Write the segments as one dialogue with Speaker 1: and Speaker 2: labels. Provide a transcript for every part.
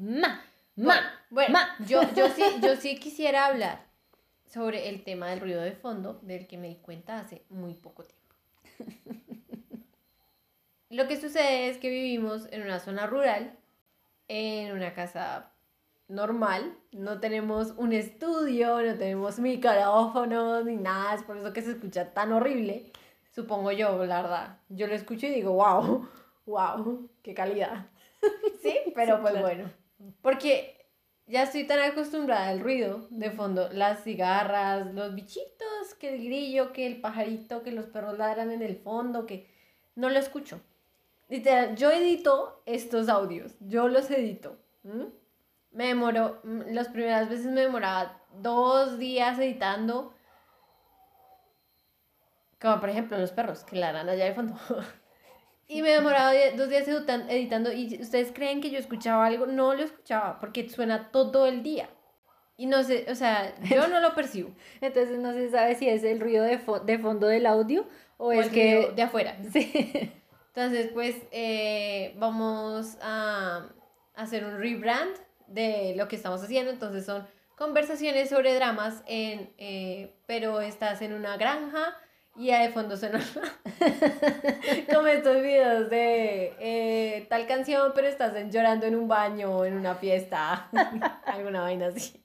Speaker 1: Ma, ma,
Speaker 2: Bueno,
Speaker 1: ma.
Speaker 2: yo, yo, sí, yo sí quisiera hablar sobre el tema del ruido de fondo, del que me di cuenta hace muy poco tiempo. Lo que sucede es que vivimos en una zona rural, en una casa normal, no tenemos un estudio, no tenemos micrófonos ni nada, es por eso que se escucha tan horrible, supongo yo, la verdad. Yo lo escucho y digo, wow, wow, qué calidad. Sí, pero
Speaker 1: Sí,
Speaker 2: pues
Speaker 1: claro.
Speaker 2: bueno, porque ya estoy tan acostumbrada al ruido de fondo, las cigarras, los bichitos, que el grillo, que el pajarito, que los perros ladran en el fondo, que no lo escucho. Literal, yo edito estos audios, yo los edito. Me demoró, las primeras veces me demoraba dos días editando, como por ejemplo los perros que ladran allá de fondo. Y me demoraba die- dos días editan- editando y ustedes creen que yo escuchaba algo, no lo escuchaba porque suena todo el día. Y no sé, o sea, yo no lo percibo.
Speaker 1: Entonces no se sabe si es el ruido de, fo- de fondo del audio o,
Speaker 2: O
Speaker 1: es
Speaker 2: el
Speaker 1: que...
Speaker 2: ruido de afuera.
Speaker 1: Sí.
Speaker 2: Entonces, pues eh, vamos a hacer un rebrand de lo que estamos haciendo. Entonces son conversaciones sobre dramas, en, eh, pero estás en una granja y de fondo suena como estos videos de eh, tal canción, pero estás llorando en un baño o en una fiesta, alguna vaina así.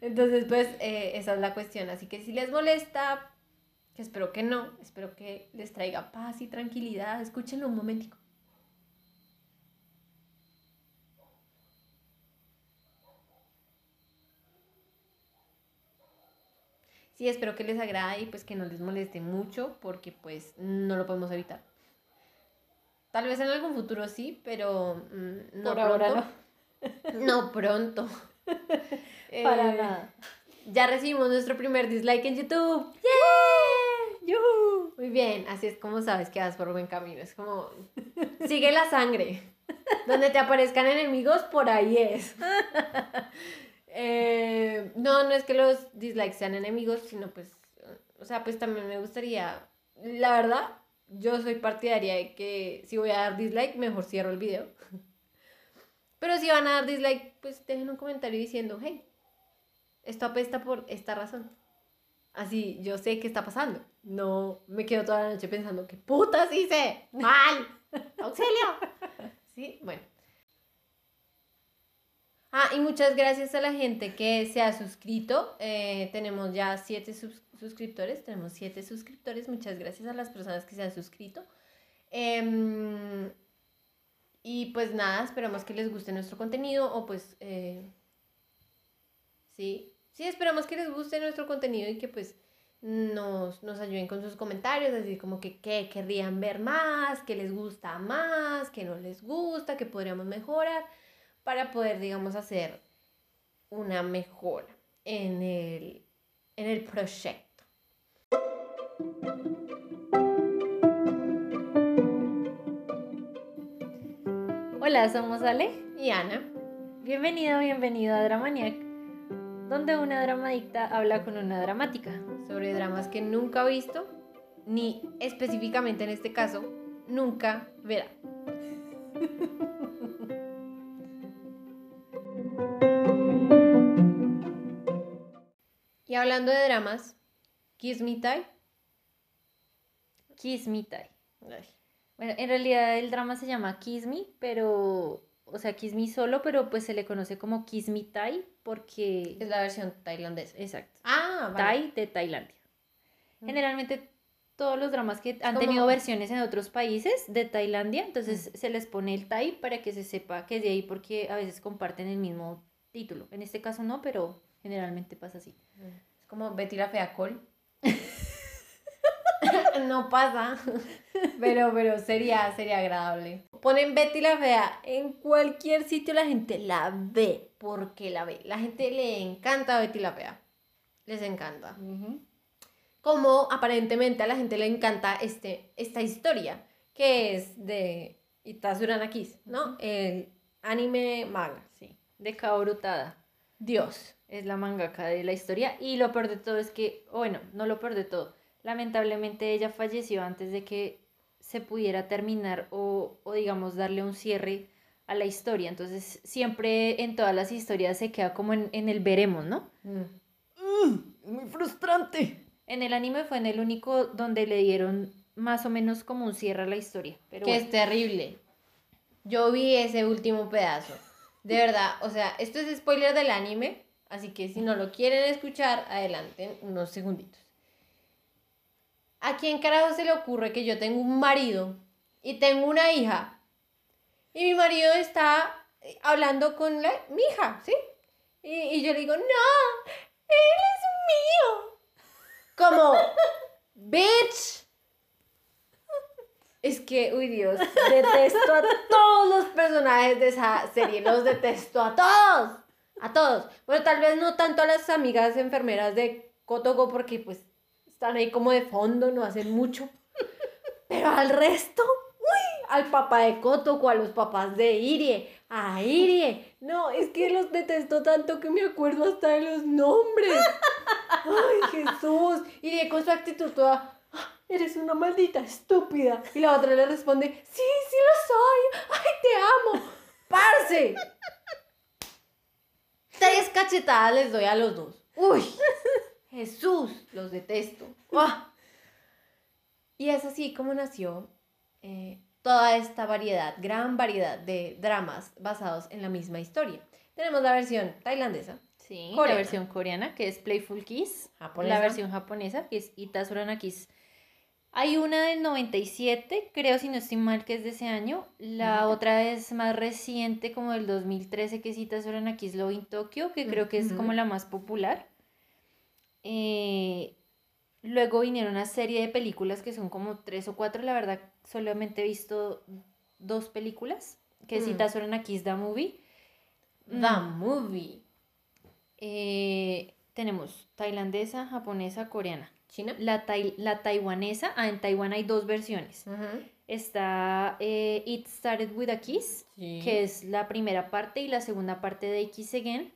Speaker 2: Entonces, pues eh, esa es la cuestión. Así que si les molesta, que espero que no, espero que les traiga paz y tranquilidad. Escúchenlo un momentico. Sí, espero que les agrade y pues que no les moleste mucho porque pues no lo podemos evitar. Tal vez en algún futuro sí, pero mm, no
Speaker 1: Por ahora
Speaker 2: pronto. No pronto.
Speaker 1: Para
Speaker 2: Eh,
Speaker 1: nada.
Speaker 2: Ya recibimos nuestro primer dislike en YouTube.
Speaker 1: ¡Yujú!
Speaker 2: Muy bien, así es como sabes que vas por buen camino. Es como, sigue la sangre. Donde te aparezcan enemigos, por ahí es. Eh, no, no es que los dislikes sean enemigos, sino pues, o sea, pues también me gustaría, la verdad, yo soy partidaria de que si voy a dar dislike, mejor cierro el video. Pero si van a dar dislike, pues dejen un comentario diciendo, hey, esto apesta por esta razón. Así yo sé qué está pasando. No me quedo toda la noche pensando, ¿qué putas hice? ¡Mal! ¡Auxilio! Sí, bueno. Ah, y muchas gracias a la gente que se ha suscrito. Eh, tenemos ya siete sus- suscriptores. Tenemos siete suscriptores. Muchas gracias a las personas que se han suscrito. Em, y pues nada, esperamos que les guste nuestro contenido o pues... eh, sí, sí, esperamos que les guste nuestro contenido y que pues nos, nos ayuden con sus comentarios, así como que qué querrían ver más, qué les gusta más, qué no les gusta, qué podríamos mejorar, para poder, digamos, hacer una mejora en el, en el proyecto.
Speaker 1: Hola, somos Ale.
Speaker 2: Y Ana,
Speaker 1: Bienvenido, bienvenido a Dramaniac, donde una dramadicta habla con una dramática.
Speaker 2: sobre dramas que nunca ha visto, ni específicamente en este caso, nunca verá. Y hablando de dramas, Kiss Me Tie.
Speaker 1: Kiss Me Tie.
Speaker 2: Ay,
Speaker 1: Bueno, en realidad el drama se llama Kiss Me, pero, o sea, Kiss Me solo, pero pues se le conoce como Kiss Me Thai porque...
Speaker 2: Es la versión tailandesa.
Speaker 1: Exacto.
Speaker 2: Ah, vale.
Speaker 1: Thai de Tailandia.
Speaker 2: Mm.
Speaker 1: Generalmente todos los dramas que han
Speaker 2: como-
Speaker 1: tenido versiones en otros países de Tailandia, entonces se les pone el Thai para que se sepa que es de ahí porque a veces comparten el mismo título. En este caso no, pero generalmente pasa así.
Speaker 2: Es como Betty la Fea Cole. no pasa. Pero, pero sería, sería agradable. Ponen Betty la Fea en cualquier sitio, la gente la ve. porque la ve? La gente le encanta Betty la Fea. Les encanta. Como aparentemente a la gente le encanta este, esta historia, que es de Itasura Nakis, ¿no? El anime manga.
Speaker 1: Sí, de Kaoru Tada.
Speaker 2: Dios.
Speaker 1: Es la mangaka de la historia y lo peor de todo es que, o bueno, no lo peor de todo, lamentablemente ella falleció antes de que se pudiera terminar o, o digamos darle un cierre a la historia. Entonces, siempre en todas las historias se queda como en, en el veremos, ¿no?
Speaker 2: Mm.
Speaker 3: es muy frustrante.
Speaker 1: En el anime fue en el único donde le dieron más o menos como un cierre a la historia. Pero
Speaker 2: que
Speaker 1: bueno.
Speaker 2: es terrible. Yo vi ese último pedazo. De verdad, o sea, esto es spoiler del anime, así que si no lo quieren escuchar, adelanten unos segunditos. ¿A quién carajo se le ocurre que yo tengo un marido y tengo una hija? Y mi marido está eh, hablando con la, mi hija, ¿sí? Y, y yo le digo, no, él es mío. Como, bitch. Es que, uy Dios, detesto a todos los personajes de esa serie, los detesto a todos, a todos. Bueno, tal vez no tanto a las amigas enfermeras de Kotoko porque pues están ahí como de fondo, no hacen mucho. Pero al resto, uy, al papá de Kotoko, a los papás de Irie, a Irie. No, es que los detesto tanto que me acuerdo hasta de los nombres. Ay, Jesús. Irie con su actitud toda, "Ah, eres una maldita estúpida. Y la otra le responde, sí, sí lo soy. Ay, te amo. Parce. Tres cachetadas les doy a los dos. Uy, Jesús, los detesto. Y es así como nació eh, toda esta variedad, gran variedad de dramas basados en la misma historia. Tenemos la versión tailandesa,
Speaker 1: Sí,
Speaker 2: Coreana.
Speaker 1: la versión coreana, que es Playful Kiss.
Speaker 2: Japonesa.
Speaker 1: La versión japonesa, que es Itasurana Kiss. Hay una del 97, creo, si no estoy mal, que es de ese año. La otra es más reciente, como del 2013, que es Itasurana Kiss Love in Tokyo, que creo que es como la más popular. Eh, luego vinieron una serie de películas que son como tres o cuatro. La verdad, solamente he visto dos películas, que es
Speaker 2: Mm.
Speaker 1: Itasurana Kiss The Movie.
Speaker 2: The
Speaker 1: Mm.
Speaker 2: Movie.
Speaker 1: Eh, tenemos tailandesa, japonesa, coreana.
Speaker 2: China.
Speaker 1: La, tai- la taiwanesa, ah, en Taiwán hay dos versiones. Está eh, It Started With a Kiss,
Speaker 2: Sí.
Speaker 1: que es la primera parte y la segunda parte de Kiss Again.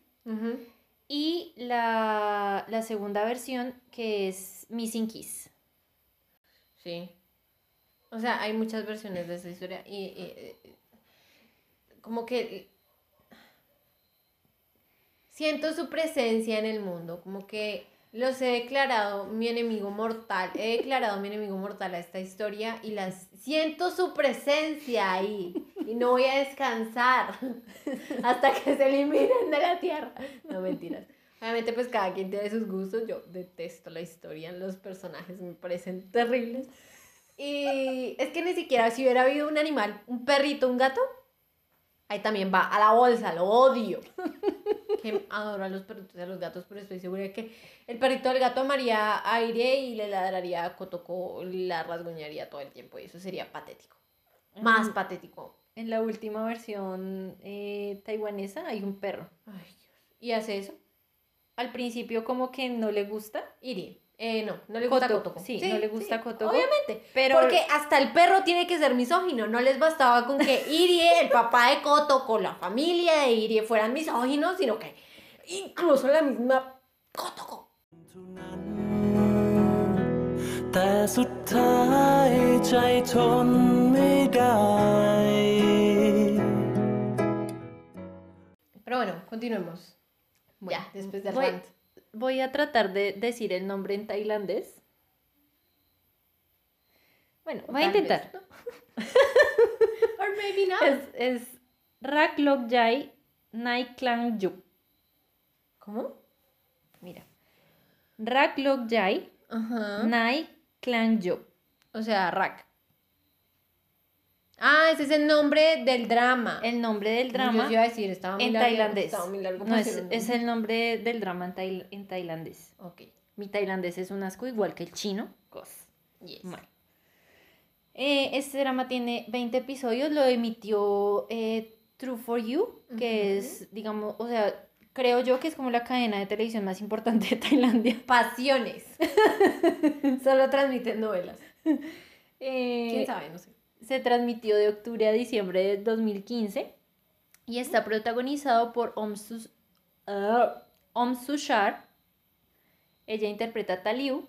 Speaker 1: Y la, la segunda versión, que es Missing Kiss.
Speaker 2: Sí. O sea, hay muchas versiones de esa historia y, y- y- como que siento su presencia en el mundo, como que los he declarado mi enemigo mortal, he declarado mi enemigo mortal a esta historia y las siento su presencia ahí y no voy a descansar hasta que se eliminen de la tierra. No mentiras. Obviamente pues cada quien tiene sus gustos, yo detesto la historia, los personajes me parecen terribles. Y es que ni siquiera si hubiera habido un animal, un perrito, un gato, ahí también va a la bolsa, lo odio. Que adoro a los perritos y a los gatos, pero estoy segura de que el perrito del gato amaría aire y le ladraría a Kotoko, la rasguñaría todo el tiempo y eso sería patético. Más patético.
Speaker 1: En la última versión eh, taiwanesa hay un perro.
Speaker 2: Ay, Dios. ¿Y hace eso?
Speaker 1: Al principio como que no le gusta,
Speaker 2: Iri. Eh, no, no le gusta
Speaker 1: Kotoko,
Speaker 2: Kotoko.
Speaker 1: sí, no le gusta Kotoko,
Speaker 2: Obviamente.
Speaker 1: pero-
Speaker 2: Porque hasta el perro tiene que ser misógino. No les bastaba con que Irie, el papá de Kotoko, la familia de Irie fueran misóginos, sino que incluso la misma Kotoko.
Speaker 4: เท่านั้น แต่สุดท้ายใจทนไม่ได้
Speaker 2: Pero bueno, continuemos.
Speaker 1: Bueno,
Speaker 2: ya, después del
Speaker 1: voy-
Speaker 2: rant.
Speaker 1: Voy a tratar de decir el nombre en tailandés. Bueno, voy a intentar.
Speaker 2: ¿no? Or maybe not.
Speaker 1: Es, es Rak Lok Jai Nai Klang Juk.
Speaker 2: ¿Cómo?
Speaker 1: Mira. Rak Lok Jai
Speaker 2: Ajá.
Speaker 1: Nai Klang Juk.
Speaker 2: O sea, Rack. Ah, ese es el nombre del drama.
Speaker 1: El nombre del
Speaker 2: Yo
Speaker 1: drama
Speaker 2: te iba a decir, estaba muy
Speaker 1: en
Speaker 2: largo,
Speaker 1: tailandés.
Speaker 2: estaba muy largo
Speaker 1: No, es, el nombre del drama en, tail- en tailandés.
Speaker 2: Ok.
Speaker 1: Mi tailandés es un asco igual que el chino. Cos.
Speaker 2: Yes.
Speaker 1: Bueno. Eh, este drama tiene 20 episodios, lo emitió eh, True for You, que es, digamos, o sea, creo yo que es como la cadena de televisión más importante de Tailandia.
Speaker 2: Pasiones. Solo transmiten novelas.
Speaker 1: Eh,
Speaker 2: ¿Quién sabe? No sé.
Speaker 1: Se transmitió de octubre a diciembre de 2015 y está protagonizado por Om, Sus- ah, Om Sushar. Ella interpreta a Taliu,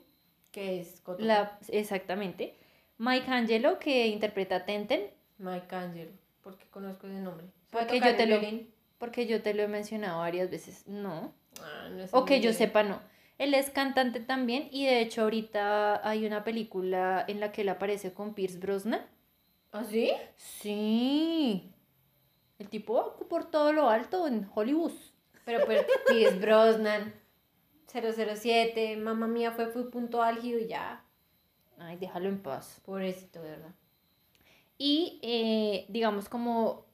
Speaker 2: ¿Qué es
Speaker 1: la, exactamente. Mike Angelo, que interpreta a Tenten.
Speaker 2: Mike Angelo. ¿Por qué conozco ese nombre? ¿Sabe
Speaker 1: Porque yo te lo,
Speaker 2: violín?
Speaker 1: porque yo te lo he mencionado varias veces. No.
Speaker 2: Ah, no
Speaker 1: O que yo sepa, no. Él es cantante también y de hecho ahorita hay una película en la que él aparece con Pierce Brosnan.
Speaker 2: ¿Ah, sí?
Speaker 1: Sí. El tipo por todo lo alto en Hollywood.
Speaker 2: Pero pues Pierce Brosnan, 007, mamá mía fue, fue punto álgido y ya.
Speaker 1: Ay, déjalo en paz.
Speaker 2: Pobrecito, verdad.
Speaker 1: Y eh, digamos como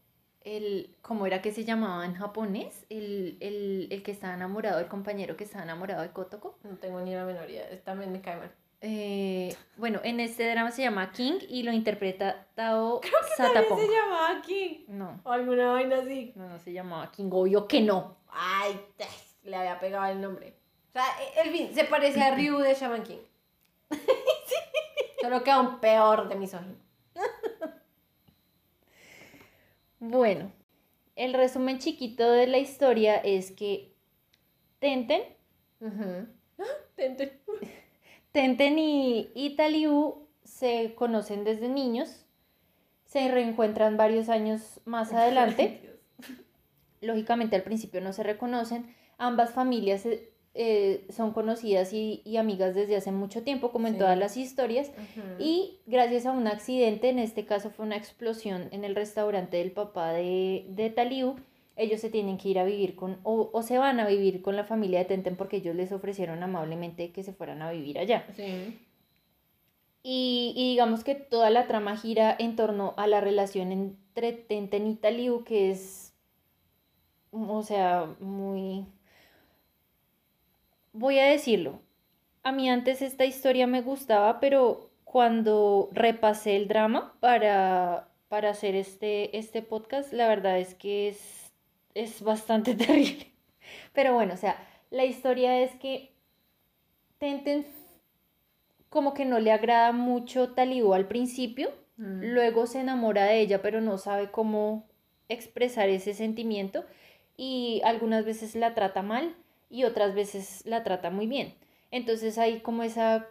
Speaker 1: el, ¿cómo era que se llamaba en japonés? El, el, el que estaba enamorado, el compañero que estaba enamorado de Kotoko.
Speaker 2: No tengo ni la menor idea. También me cae mal.
Speaker 1: Eh, bueno, en este drama se llama King y lo interpreta Tao Satapong.
Speaker 2: se llamaba King.
Speaker 1: No,
Speaker 2: O alguna vaina así.
Speaker 1: no, no se llamaba King, obvio que no.
Speaker 2: Ay, le había pegado el nombre. O sea, el fin, se parece a Ryu de Shaman King. Solo que aún peor de misógino.
Speaker 1: Bueno, el resumen chiquito de la historia es que Tenten.
Speaker 2: Tente.
Speaker 1: Tenten y, y Taliu se conocen desde niños, se reencuentran varios años más adelante. Lógicamente al principio no se reconocen. Ambas familias eh, eh, son conocidas y, y amigas desde hace mucho tiempo, como en
Speaker 2: Sí.
Speaker 1: todas las historias. Y gracias a un accidente, en este caso fue una explosión en el restaurante del papá de, de ellos se tienen que ir a vivir con, o, o se van a vivir con la familia de Tenten porque ellos les ofrecieron amablemente que se fueran a vivir allá.
Speaker 2: Sí.
Speaker 1: Y, y digamos que toda la trama gira en torno a la relación entre Tenten y Taliu, que es, o sea, muy... Voy a decirlo, a mí antes esta historia me gustaba, pero cuando repasé el drama para, para hacer este, este podcast, la verdad es que es, es bastante terrible. Pero bueno, o sea, la historia es que Tenten como que no le agrada mucho Taliu al principio,
Speaker 2: Mm.
Speaker 1: luego se enamora de ella, pero no sabe cómo expresar ese sentimiento y algunas veces la trata mal y otras veces la trata muy bien. Entonces hay como esa,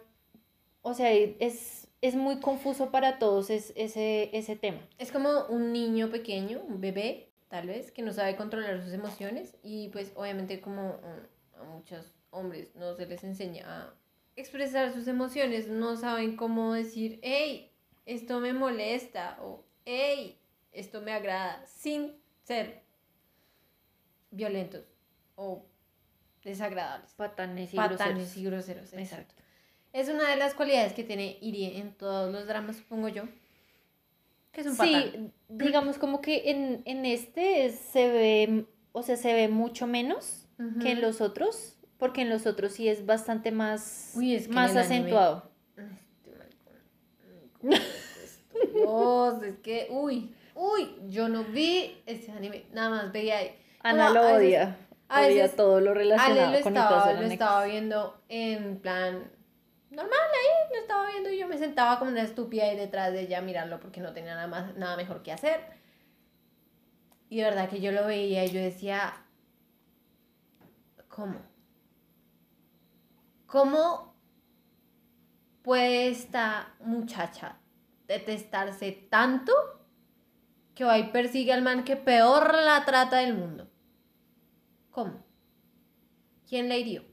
Speaker 1: o sea, es, es muy confuso para todos es- ese, ese tema.
Speaker 2: Es como un niño pequeño, un bebé, tal vez, que no sabe controlar sus emociones y pues obviamente como mm, a muchos hombres no se les enseña a expresar sus emociones, no saben cómo decir, hey, esto me molesta o hey, esto me agrada, sin ser violentos o desagradables.
Speaker 1: Patanes y
Speaker 2: Patanes
Speaker 1: groseros.
Speaker 2: y groseros. exacto.
Speaker 1: Exacto.
Speaker 2: Es una de las cualidades que tiene Irie en todos los dramas, supongo yo. Que es un patán.
Speaker 1: Sí, digamos como que en, en este se ve, o sea, se ve mucho menos que en los otros, porque en los otros sí es bastante más,
Speaker 2: Uy, es que
Speaker 1: más
Speaker 2: el anime-
Speaker 1: acentuado.
Speaker 2: Este maricón. Mm, ¿cómo es esto? Dios, es que, uy, uy, yo no vi ese anime, nada más veía ahí.
Speaker 1: Ana lo
Speaker 2: a veces-
Speaker 1: odia,
Speaker 2: a
Speaker 1: todo lo
Speaker 2: Ale
Speaker 1: relacionado
Speaker 2: lo
Speaker 1: con
Speaker 2: estaba,
Speaker 1: Itazo
Speaker 2: lo estaba viendo en plan normal ahí, lo estaba viendo y yo me sentaba como una estúpida ahí detrás de ella a mirarlo porque no tenía nada, más, nada mejor que hacer. Y de verdad que yo lo veía y yo decía, ¿cómo? ¿Cómo puede esta muchacha detestarse tanto que va y persigue al man que peor la trata del mundo? ¿Cómo? ¿Quién le hirió?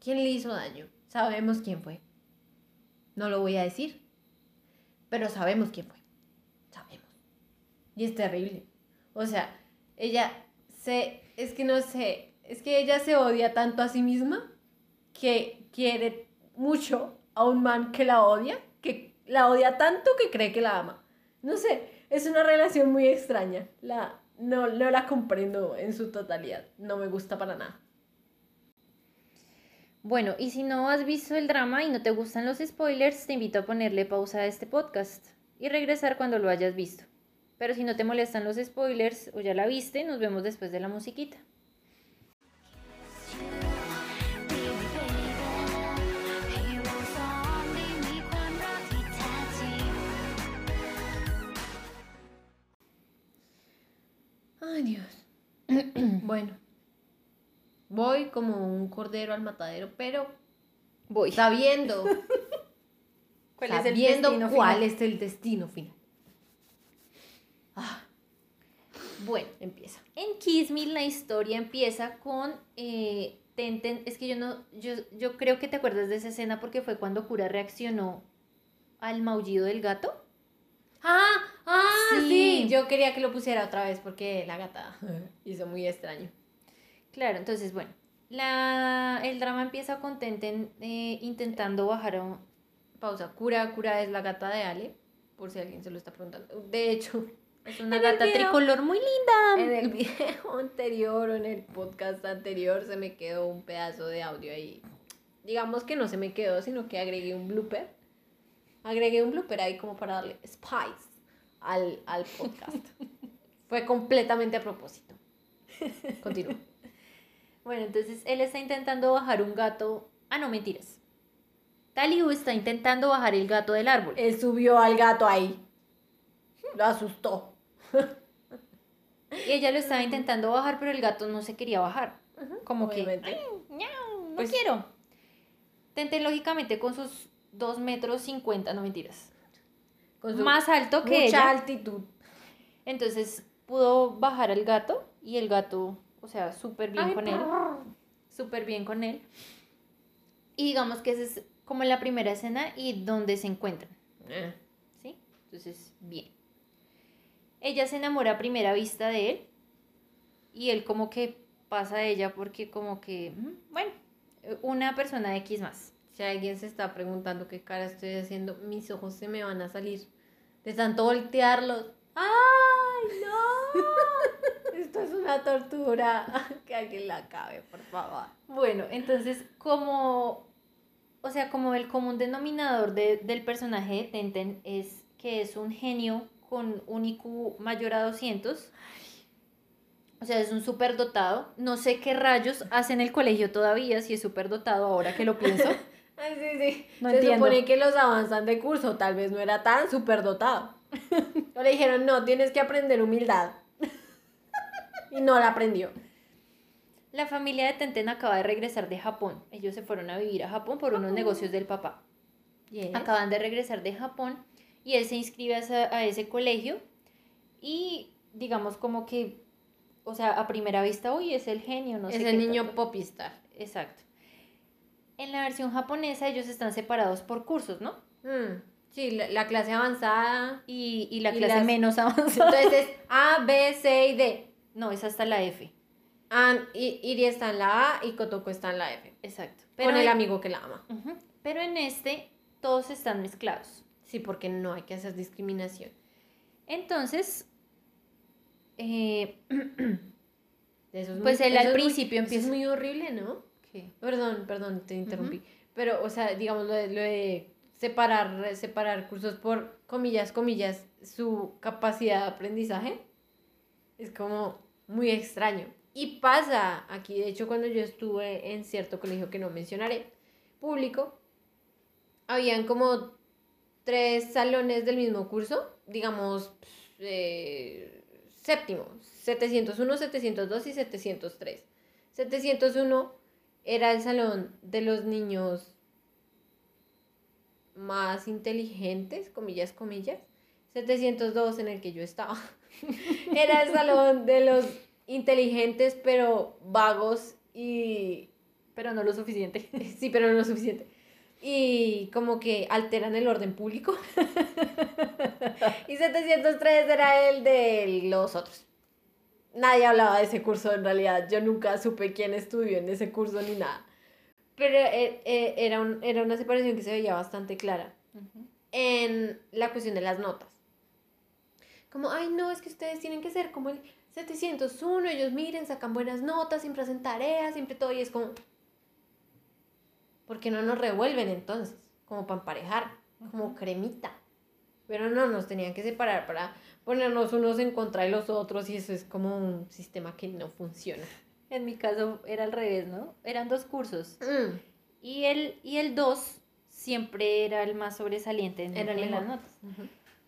Speaker 2: ¿Quién le hizo daño? Sabemos quién fue. No lo voy a decir, pero sabemos quién fue. Sabemos. Y es terrible. O sea, ella se... Es que no sé, es que ella se odia tanto a sí misma que quiere mucho a un man que la odia, que la odia tanto que cree que la ama. No sé, es una relación muy extraña. La, no, no la comprendo en su totalidad. No me gusta para nada.
Speaker 1: Bueno, y si no has visto el drama y no te gustan los spoilers, te invito a ponerle pausa a este podcast y regresar cuando lo hayas visto. Pero si no te molestan los spoilers o ya la viste, nos vemos después de la musiquita.
Speaker 2: Ay, Dios. bueno. Voy como un cordero al matadero, pero
Speaker 1: Voy.
Speaker 2: sabiendo,
Speaker 1: ¿Cuál es el
Speaker 2: sabiendo
Speaker 1: destino
Speaker 2: cuál
Speaker 1: final?
Speaker 2: es el destino final. Ah.
Speaker 1: Bueno,
Speaker 2: Empieza.
Speaker 1: en Kiss Me la historia empieza con eh, Tenten. Es que yo no, yo, yo creo que te acuerdas de esa escena porque fue cuando Kura reaccionó al maullido del gato.
Speaker 2: Ah, ah,
Speaker 1: Sí.
Speaker 2: sí. Yo quería que lo pusiera otra vez porque la gata hizo muy extraño.
Speaker 1: Claro, entonces, bueno, la, el drama empieza con Tenten eh, intentando bajar a un...
Speaker 2: Pausa. Cura, Cura es la gata de Ale, por si alguien se lo está preguntando. De hecho,
Speaker 1: Es una
Speaker 2: En
Speaker 1: gata
Speaker 2: video.
Speaker 1: tricolor muy linda.
Speaker 2: en el video anterior o en el podcast anterior se me quedó un pedazo de audio ahí. Digamos que no se me quedó, sino que agregué un blooper. Agregué un blooper ahí como para darle spice al, al podcast. Fue completamente a propósito. Continúa.
Speaker 1: Bueno, entonces él está intentando bajar un gato. Ah, no, mentiras. Taliu está intentando bajar el gato del árbol.
Speaker 2: Él subió al gato ahí. Lo asustó.
Speaker 1: Y ella lo estaba intentando bajar, pero el gato no se quería bajar. Como
Speaker 2: obviamente.
Speaker 1: que, "Ay, ñau, no
Speaker 2: Pues-
Speaker 1: quiero. Tenten lógicamente con sus 2 metros 50, no mentiras.
Speaker 2: Con su
Speaker 1: Más alto que
Speaker 2: mucha
Speaker 1: ella.
Speaker 2: altitud.
Speaker 1: Entonces pudo bajar al gato y el gato, o sea, súper bien
Speaker 2: Ay,
Speaker 1: con él. Súper bien con él. Y digamos que esa es como la primera escena y donde se encuentran.
Speaker 2: Eh,
Speaker 1: ¿Sí? Entonces, bien. Ella se enamora a primera vista de él y él como que pasa a ella porque como que, mm, bueno, una persona X más.
Speaker 2: Si alguien se está preguntando qué cara estoy haciendo, mis ojos se me van a salir de tanto voltearlos. ¡Ay, no! Esto es una tortura. Que alguien la acabe, por favor.
Speaker 1: Bueno, entonces como, o sea, como el común denominador de- del personaje de Tenten es que es un genio con un IQ mayor a 200. O sea, es un superdotado. No sé qué rayos hace en el colegio todavía, si es superdotado ahora que lo pienso.
Speaker 2: Ay, sí, sí.
Speaker 1: No
Speaker 2: se
Speaker 1: entiendo.
Speaker 2: supone que los avanzan de curso, tal vez no era tan superdotado. O le dijeron, no, tienes que aprender humildad. Y no la aprendió.
Speaker 1: La familia de Tenten acaba de regresar de Japón. Ellos se fueron a vivir a Japón por unos negocios del papá. Acaban de regresar de Japón y él se inscribe a, a ese colegio y digamos como que, o sea, a primera vista, uy, es el genio, no sé
Speaker 2: es
Speaker 1: qué
Speaker 2: el niño
Speaker 1: tanto.
Speaker 2: popistar.
Speaker 1: Exacto. En la versión japonesa ellos están separados por cursos, ¿no?
Speaker 2: Mm, sí, la, la clase avanzada.
Speaker 1: Y, y la
Speaker 2: Y
Speaker 1: clase
Speaker 2: las-
Speaker 1: menos avanzada.
Speaker 2: Entonces es A, B, C y D.
Speaker 1: No, es hasta la F.
Speaker 2: An, I- Iri está en la A y Kotoko está en la F.
Speaker 1: Exacto.
Speaker 2: con el amigo que la ama.
Speaker 1: Pero en este todos están mezclados.
Speaker 2: Sí, porque no hay que hacer discriminación.
Speaker 1: Entonces, eh,
Speaker 2: Eso es
Speaker 1: Pues
Speaker 2: muy-
Speaker 1: él al
Speaker 2: muy-
Speaker 1: principio
Speaker 2: eso
Speaker 1: empieza-
Speaker 2: Es muy horrible, ¿no?
Speaker 1: ¿qué?
Speaker 2: Perdón, perdón, te interrumpí. Pero, o sea, digamos, lo de, lo de separar, separar cursos por, comillas, comillas, su capacidad de aprendizaje, es como muy extraño. Y pasa aquí, de hecho, cuando yo estuve en cierto colegio que no mencionaré, público, habían como tres salones del mismo curso, digamos, eh, séptimo, 701, 702 y 703. 701 era el salón de los niños más inteligentes, comillas, comillas. 702 en el que yo estaba. Era el salón de los inteligentes pero vagos y
Speaker 1: Pero no lo suficiente.
Speaker 2: Sí, pero no lo suficiente. Y como que alteran el orden público. y 703 era el de los otros. Nadie hablaba de ese curso en realidad. Yo nunca supe quién estudió en ese curso ni nada. Pero eh, eh, era, un- era una separación que se veía bastante clara en la cuestión de las notas. Como, ay, no, es que ustedes tienen que ser como el 701, ellos miren, sacan buenas notas, siempre hacen tareas, siempre todo, y es como, ¿por qué no nos revuelven entonces? Como para emparejar, como cremita. Pero no, nos tenían que separar para ponernos unos en contra de los otros, y eso es como un sistema que no funciona.
Speaker 1: En mi caso era al revés, ¿no? Eran dos cursos.
Speaker 2: Mm,
Speaker 1: Y el, y el 2 siempre era el más sobresaliente en,
Speaker 2: Era
Speaker 1: en las notas.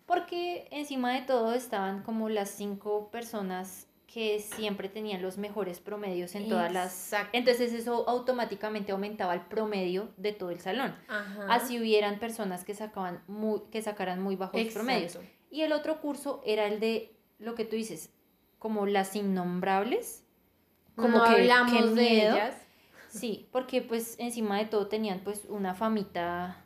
Speaker 1: Porque encima de todo estaban como las cinco personas que siempre tenían los mejores promedios en todas las...
Speaker 2: Exacto.
Speaker 1: Entonces eso automáticamente aumentaba el promedio de todo el salón.
Speaker 2: Ajá.
Speaker 1: Así hubieran personas que, sacaban muy, que sacaran muy bajos promedios. Y el otro curso era el de lo que tú dices, como las innombrables. Como
Speaker 2: no
Speaker 1: que,
Speaker 2: hablamos de ellas.
Speaker 1: Sí, porque pues encima de todo tenían pues una famita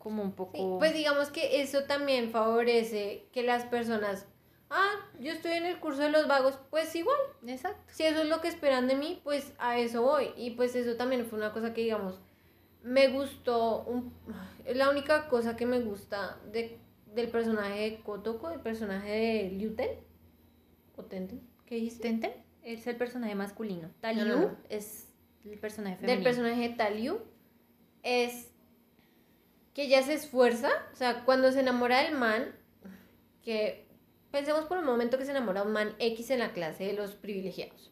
Speaker 1: como un poco...
Speaker 2: Sí, pues digamos que eso también favorece que las personas, ah, yo estoy en el curso de los vagos, pues igual,
Speaker 1: Exacto.
Speaker 2: si eso es lo que esperan de mí, pues a eso voy. Y pues eso también fue una cosa que, digamos, me gustó, un, es la única cosa que me gusta de, del personaje de Kotoko, del personaje de Liuten, o Tenten, ¿qué dijiste?
Speaker 1: Tenten es el personaje masculino. Taliu
Speaker 2: No, no, no.
Speaker 1: es el personaje
Speaker 2: del
Speaker 1: femenino.
Speaker 2: personaje de Taliu es que ella se esfuerza, o sea, cuando se enamora del man, que pensemos por un momento que se enamora un man X en la clase de los privilegiados.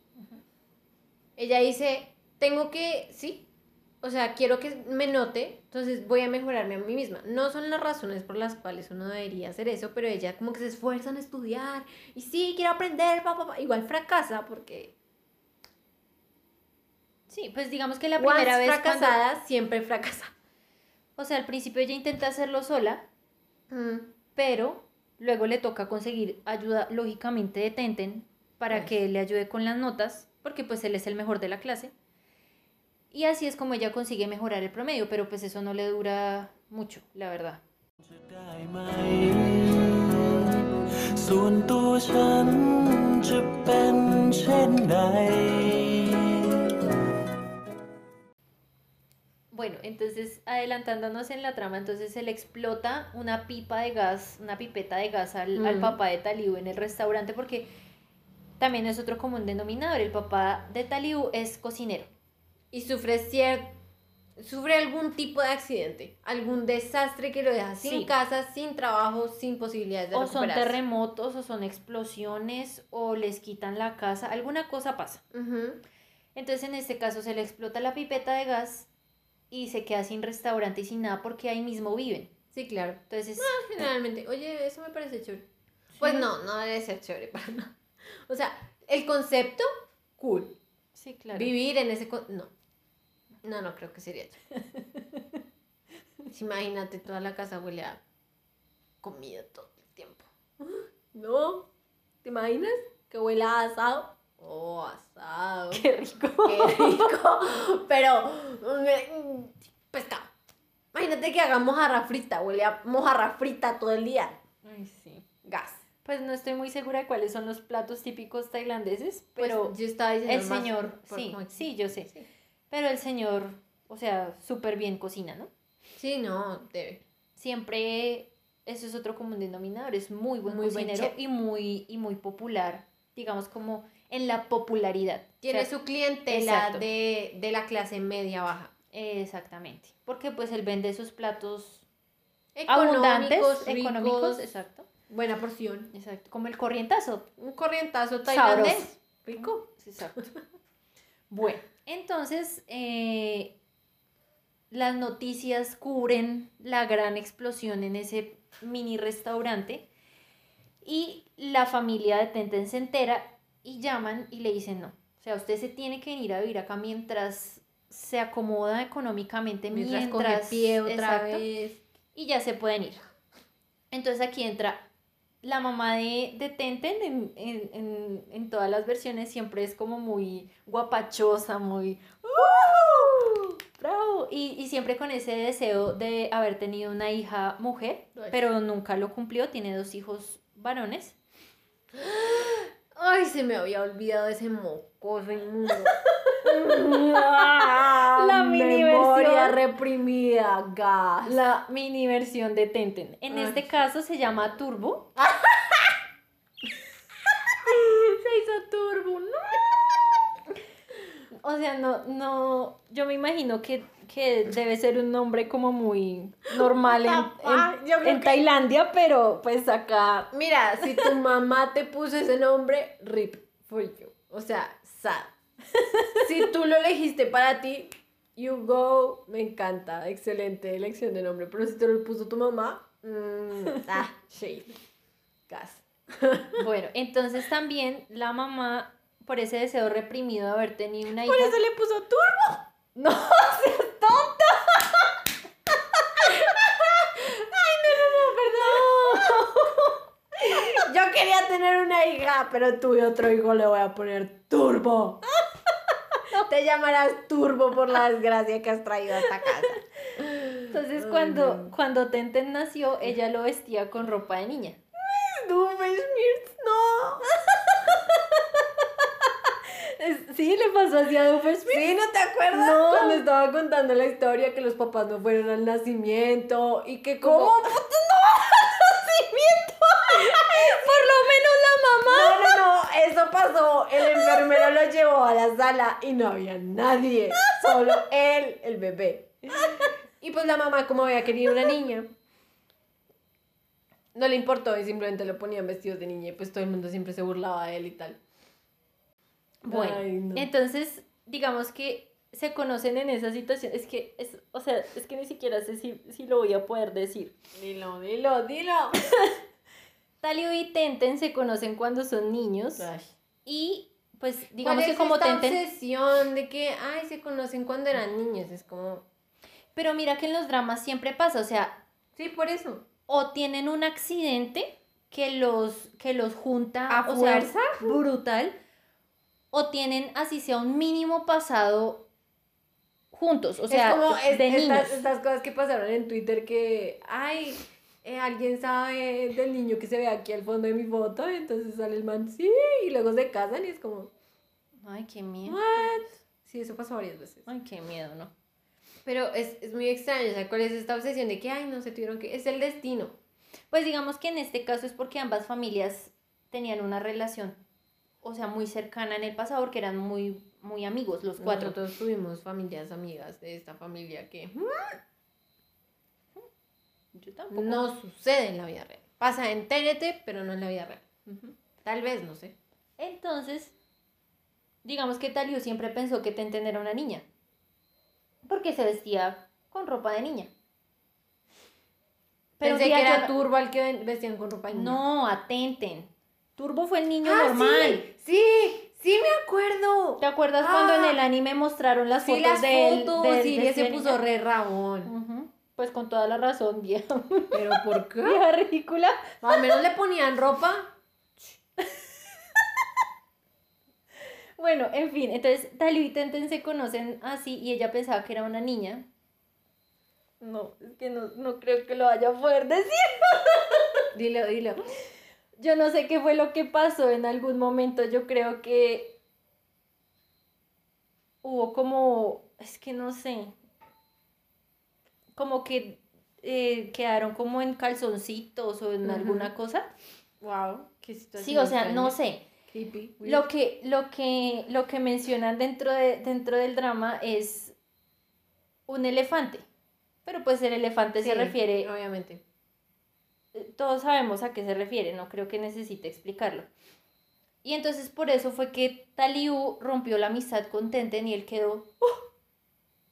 Speaker 2: Ella dice, tengo que, sí, o sea, quiero que me note, entonces voy a mejorarme a mí misma. No son las razones por las cuales uno debería hacer eso, pero ella como que se esfuerza en estudiar y sí, quiero aprender, pa, pa, pa. igual fracasa porque
Speaker 1: Sí, pues digamos que la primera vez cuando-
Speaker 2: fracasada, siempre fracasa.
Speaker 1: O sea, al principio ella intenta hacerlo sola,
Speaker 2: Mm.
Speaker 1: pero luego le toca conseguir ayuda lógicamente de Tenten para
Speaker 2: Pues.
Speaker 1: que le ayude con las notas, porque pues él es el mejor de la clase. Y así es como ella consigue mejorar el promedio, pero pues eso no le dura mucho, la verdad.
Speaker 4: ได้ไหม ส่วนตัวฉันจะเป็นเช่นใด
Speaker 1: Bueno, entonces adelantándonos en la trama, entonces se le explota una pipa de gas, una pipeta de gas al, al
Speaker 2: Mm.
Speaker 1: papá de Taliu en el restaurante porque también es otro común denominador. El papá de Taliu es cocinero.
Speaker 2: y sufre cier- sufre algún tipo de accidente, algún desastre que lo deja sin casa, sin trabajo, sin posibilidades de
Speaker 1: O son
Speaker 2: recuperarse.
Speaker 1: terremotos, o son explosiones, o les quitan la casa, alguna cosa pasa. Entonces en este caso se le explota la pipeta de gas y se queda sin restaurante y sin nada porque ahí mismo viven.
Speaker 2: Sí, claro.
Speaker 1: Entonces,
Speaker 2: Generalmente, oye, eso me parece chévere. Pues no, no debe ser chévere para nada. O sea, el concepto, cool.
Speaker 1: sí, claro.
Speaker 2: Vivir en ese... con- No. No, no creo que sería chévere. Imagínate, toda la casa huele a comida todo el tiempo. No. ¿Te imaginas? Que huele a asado. Oh, asado.
Speaker 1: Qué rico.
Speaker 2: Qué rico. Pero, pescado. Imagínate que haga mojarra frita. Huele a mojarra frita todo el día.
Speaker 1: Ay, sí.
Speaker 2: Gas.
Speaker 1: Pues no estoy muy segura de cuáles son los platos típicos tailandeses,
Speaker 2: Pues,
Speaker 1: pero
Speaker 2: yo estaba diciendo
Speaker 1: el
Speaker 2: más
Speaker 1: señor,
Speaker 2: por
Speaker 1: sí, sí, yo sé.
Speaker 2: Sí.
Speaker 1: Pero el señor, o sea, súper bien cocina, ¿no?
Speaker 2: Sí, no, debe.
Speaker 1: Siempre, eso es otro común denominador, es muy buen
Speaker 2: Muy
Speaker 1: cocinero y muy, y muy popular, digamos como en la popularidad.
Speaker 2: Tiene
Speaker 1: O sea,
Speaker 2: su clientela de, de la clase media baja.
Speaker 1: Exactamente, porque pues él vende sus platos
Speaker 2: Económicos,
Speaker 1: abundantes,
Speaker 2: ricos,
Speaker 1: económicos, exacto,
Speaker 2: Buena porción.
Speaker 1: exacto, como el corrientazo,
Speaker 2: Un corrientazo tailandés.
Speaker 1: Sabroso.
Speaker 2: Rico.
Speaker 1: Exacto. Bueno, entonces eh, las noticias cubren la gran explosión en ese mini restaurante y la familia de Tenten se entera y llaman y le dicen no. O sea, usted se tiene que venir a vivir acá mientras se acomoda económicamente,
Speaker 2: Mientras,
Speaker 1: mientras,
Speaker 2: coge pie otra
Speaker 1: exacto,
Speaker 2: vez.
Speaker 1: y ya se pueden ir. Entonces aquí entra la mamá de, de Tenten en, en- en- en todas las versiones siempre es como muy guapachosa, muy ¡Uh! ¡Bravo! Y, y siempre con ese deseo de haber tenido una hija mujer, pero nunca lo cumplió, tiene dos hijos varones.
Speaker 2: Ay, se me había olvidado ese mocoso inmundo.
Speaker 1: La mini versión.
Speaker 2: reprimida, gas.
Speaker 1: La mini versión de Tenten. En
Speaker 2: Ay.
Speaker 1: este caso se llama Turbo.
Speaker 2: Se hizo turbo, ¿no?
Speaker 1: O sea, no, no, yo me imagino que, que debe ser un nombre como muy normal en,
Speaker 2: Ah,
Speaker 1: en-
Speaker 2: yo
Speaker 1: en
Speaker 2: que-
Speaker 1: Tailandia, pero pues acá...
Speaker 2: Mira, si tu mamá te puso ese nombre, rip for you. O sea, sad. Si tú lo elegiste para ti, you go. Me encanta. Excelente elección de nombre. Pero si te lo puso tu mamá, mm, ah, shade. Gas.
Speaker 1: Bueno, entonces también la mamá, por ese deseo reprimido de haber tenido una hija...
Speaker 2: Por eso le puso turbo.
Speaker 1: ¡No seas tonta!
Speaker 2: Yo quería tener una hija, pero tuve otro hijo, le voy a poner Turbo. Te llamarás Turbo por la desgracia que has traído a esta casa.
Speaker 1: Entonces cuando, cuando Tenten nació, ella lo vestía con ropa de niña.
Speaker 2: Doofenshmirtz, no.
Speaker 1: Sí, le pasó así a Doofenshmirtz.
Speaker 2: Sí, ¿no te acuerdas?
Speaker 1: No.
Speaker 2: Cuando estaba contando la historia que los papás no fueron al nacimiento y que como...
Speaker 1: ¿Cómo? no nacimiento? Por lo menos la mamá.
Speaker 2: No, no, no, eso pasó. El enfermero lo llevó a la sala y no había nadie, solo él, el bebé. Y pues la mamá, como había querido una niña, no le importó y simplemente lo ponían vestidos de niña y pues todo el mundo siempre se burlaba de él y tal.
Speaker 1: Bueno,
Speaker 2: Ay, no.
Speaker 1: entonces, digamos que se conocen en esa situación. Es que, es, o sea, es que ni siquiera sé si, si lo voy a poder decir.
Speaker 2: Dilo, dilo, dilo.
Speaker 1: Talio y Tenten se conocen cuando son niños. Y, pues, digamos
Speaker 2: ¿Cuál
Speaker 1: que como
Speaker 2: esta
Speaker 1: Tenten...
Speaker 2: obsesión de que, ay, se conocen cuando eran niños? Es como,
Speaker 1: Pero mira que en los dramas siempre pasa, o sea,
Speaker 2: sí, por eso.
Speaker 1: o tienen un accidente que los, que los junta
Speaker 2: ¿A
Speaker 1: o sea,
Speaker 2: fuerza?
Speaker 1: brutal, o tienen así sea un mínimo pasado juntos, o sea,
Speaker 2: es como es-
Speaker 1: de niños.
Speaker 2: estas, estas cosas que pasaron en Twitter que, ay, eh, alguien sabe del niño que se ve aquí al fondo de mi foto, entonces sale el man, sí, y luego se casan y es como,
Speaker 1: Ay, qué miedo.
Speaker 2: what? Sí, eso pasó varias veces.
Speaker 1: Ay, qué miedo, ¿no?
Speaker 2: Pero es, es muy extraño, o sea, ¿cuál es esta obsesión de que, ay, no se tuvieron que, es el destino?
Speaker 1: Pues digamos que en este caso es porque ambas familias tenían una relación, o sea, muy cercana en el pasado, porque eran muy, muy amigos los cuatro.
Speaker 2: Nosotros tuvimos familias amigas de esta familia que
Speaker 1: Yo tampoco.
Speaker 2: no sucede en la vida real. Pasa en TNT, pero no en la vida real. Tal vez, no sé.
Speaker 1: Entonces, digamos que Talio siempre pensó que Tenten era una niña. Porque se vestía con ropa de niña. Pero
Speaker 2: Pensé que
Speaker 1: yo
Speaker 2: era
Speaker 1: no-
Speaker 2: Turbo al que vestían con ropa de niña.
Speaker 1: No, a Tenten. Turbo fue el niño
Speaker 2: Ah,
Speaker 1: normal.
Speaker 2: Sí, sí, sí me acuerdo.
Speaker 1: ¿Te acuerdas cuando en
Speaker 2: Ah.
Speaker 1: el anime mostraron las
Speaker 2: Sí,
Speaker 1: fotos
Speaker 2: las
Speaker 1: de
Speaker 2: fotos,
Speaker 1: de-
Speaker 2: sí,
Speaker 1: de
Speaker 2: se puso
Speaker 1: niño?
Speaker 2: re rabón.
Speaker 1: Pues con toda la razón, vieja.
Speaker 2: ¿Pero por qué?
Speaker 1: Vieja ridícula.
Speaker 2: Al menos le ponían ropa.
Speaker 1: Bueno, en fin, entonces Talio y Tenten se conocen así y ella pensaba que era una niña. No, es que no, no creo que lo vaya a poder decir.
Speaker 2: Dilo, dilo.
Speaker 1: Yo no sé qué fue lo que pasó en algún momento. Yo creo que hubo como, es que no sé, como que eh, quedaron como en calzoncitos o en alguna cosa.
Speaker 2: Wow, qué situación.
Speaker 1: Sí, o sea,
Speaker 2: extraña.
Speaker 1: no sé.
Speaker 2: Creepy. weird.
Speaker 1: Lo que, lo que, lo que mencionan dentro, de, dentro del drama es un elefante. Pero pues el elefante se refiere,
Speaker 2: Obviamente.
Speaker 1: Todos sabemos a qué se refiere, no creo que necesite explicarlo. Y entonces por eso fue que Taliu rompió la amistad con Tenten y él quedó ¡oh!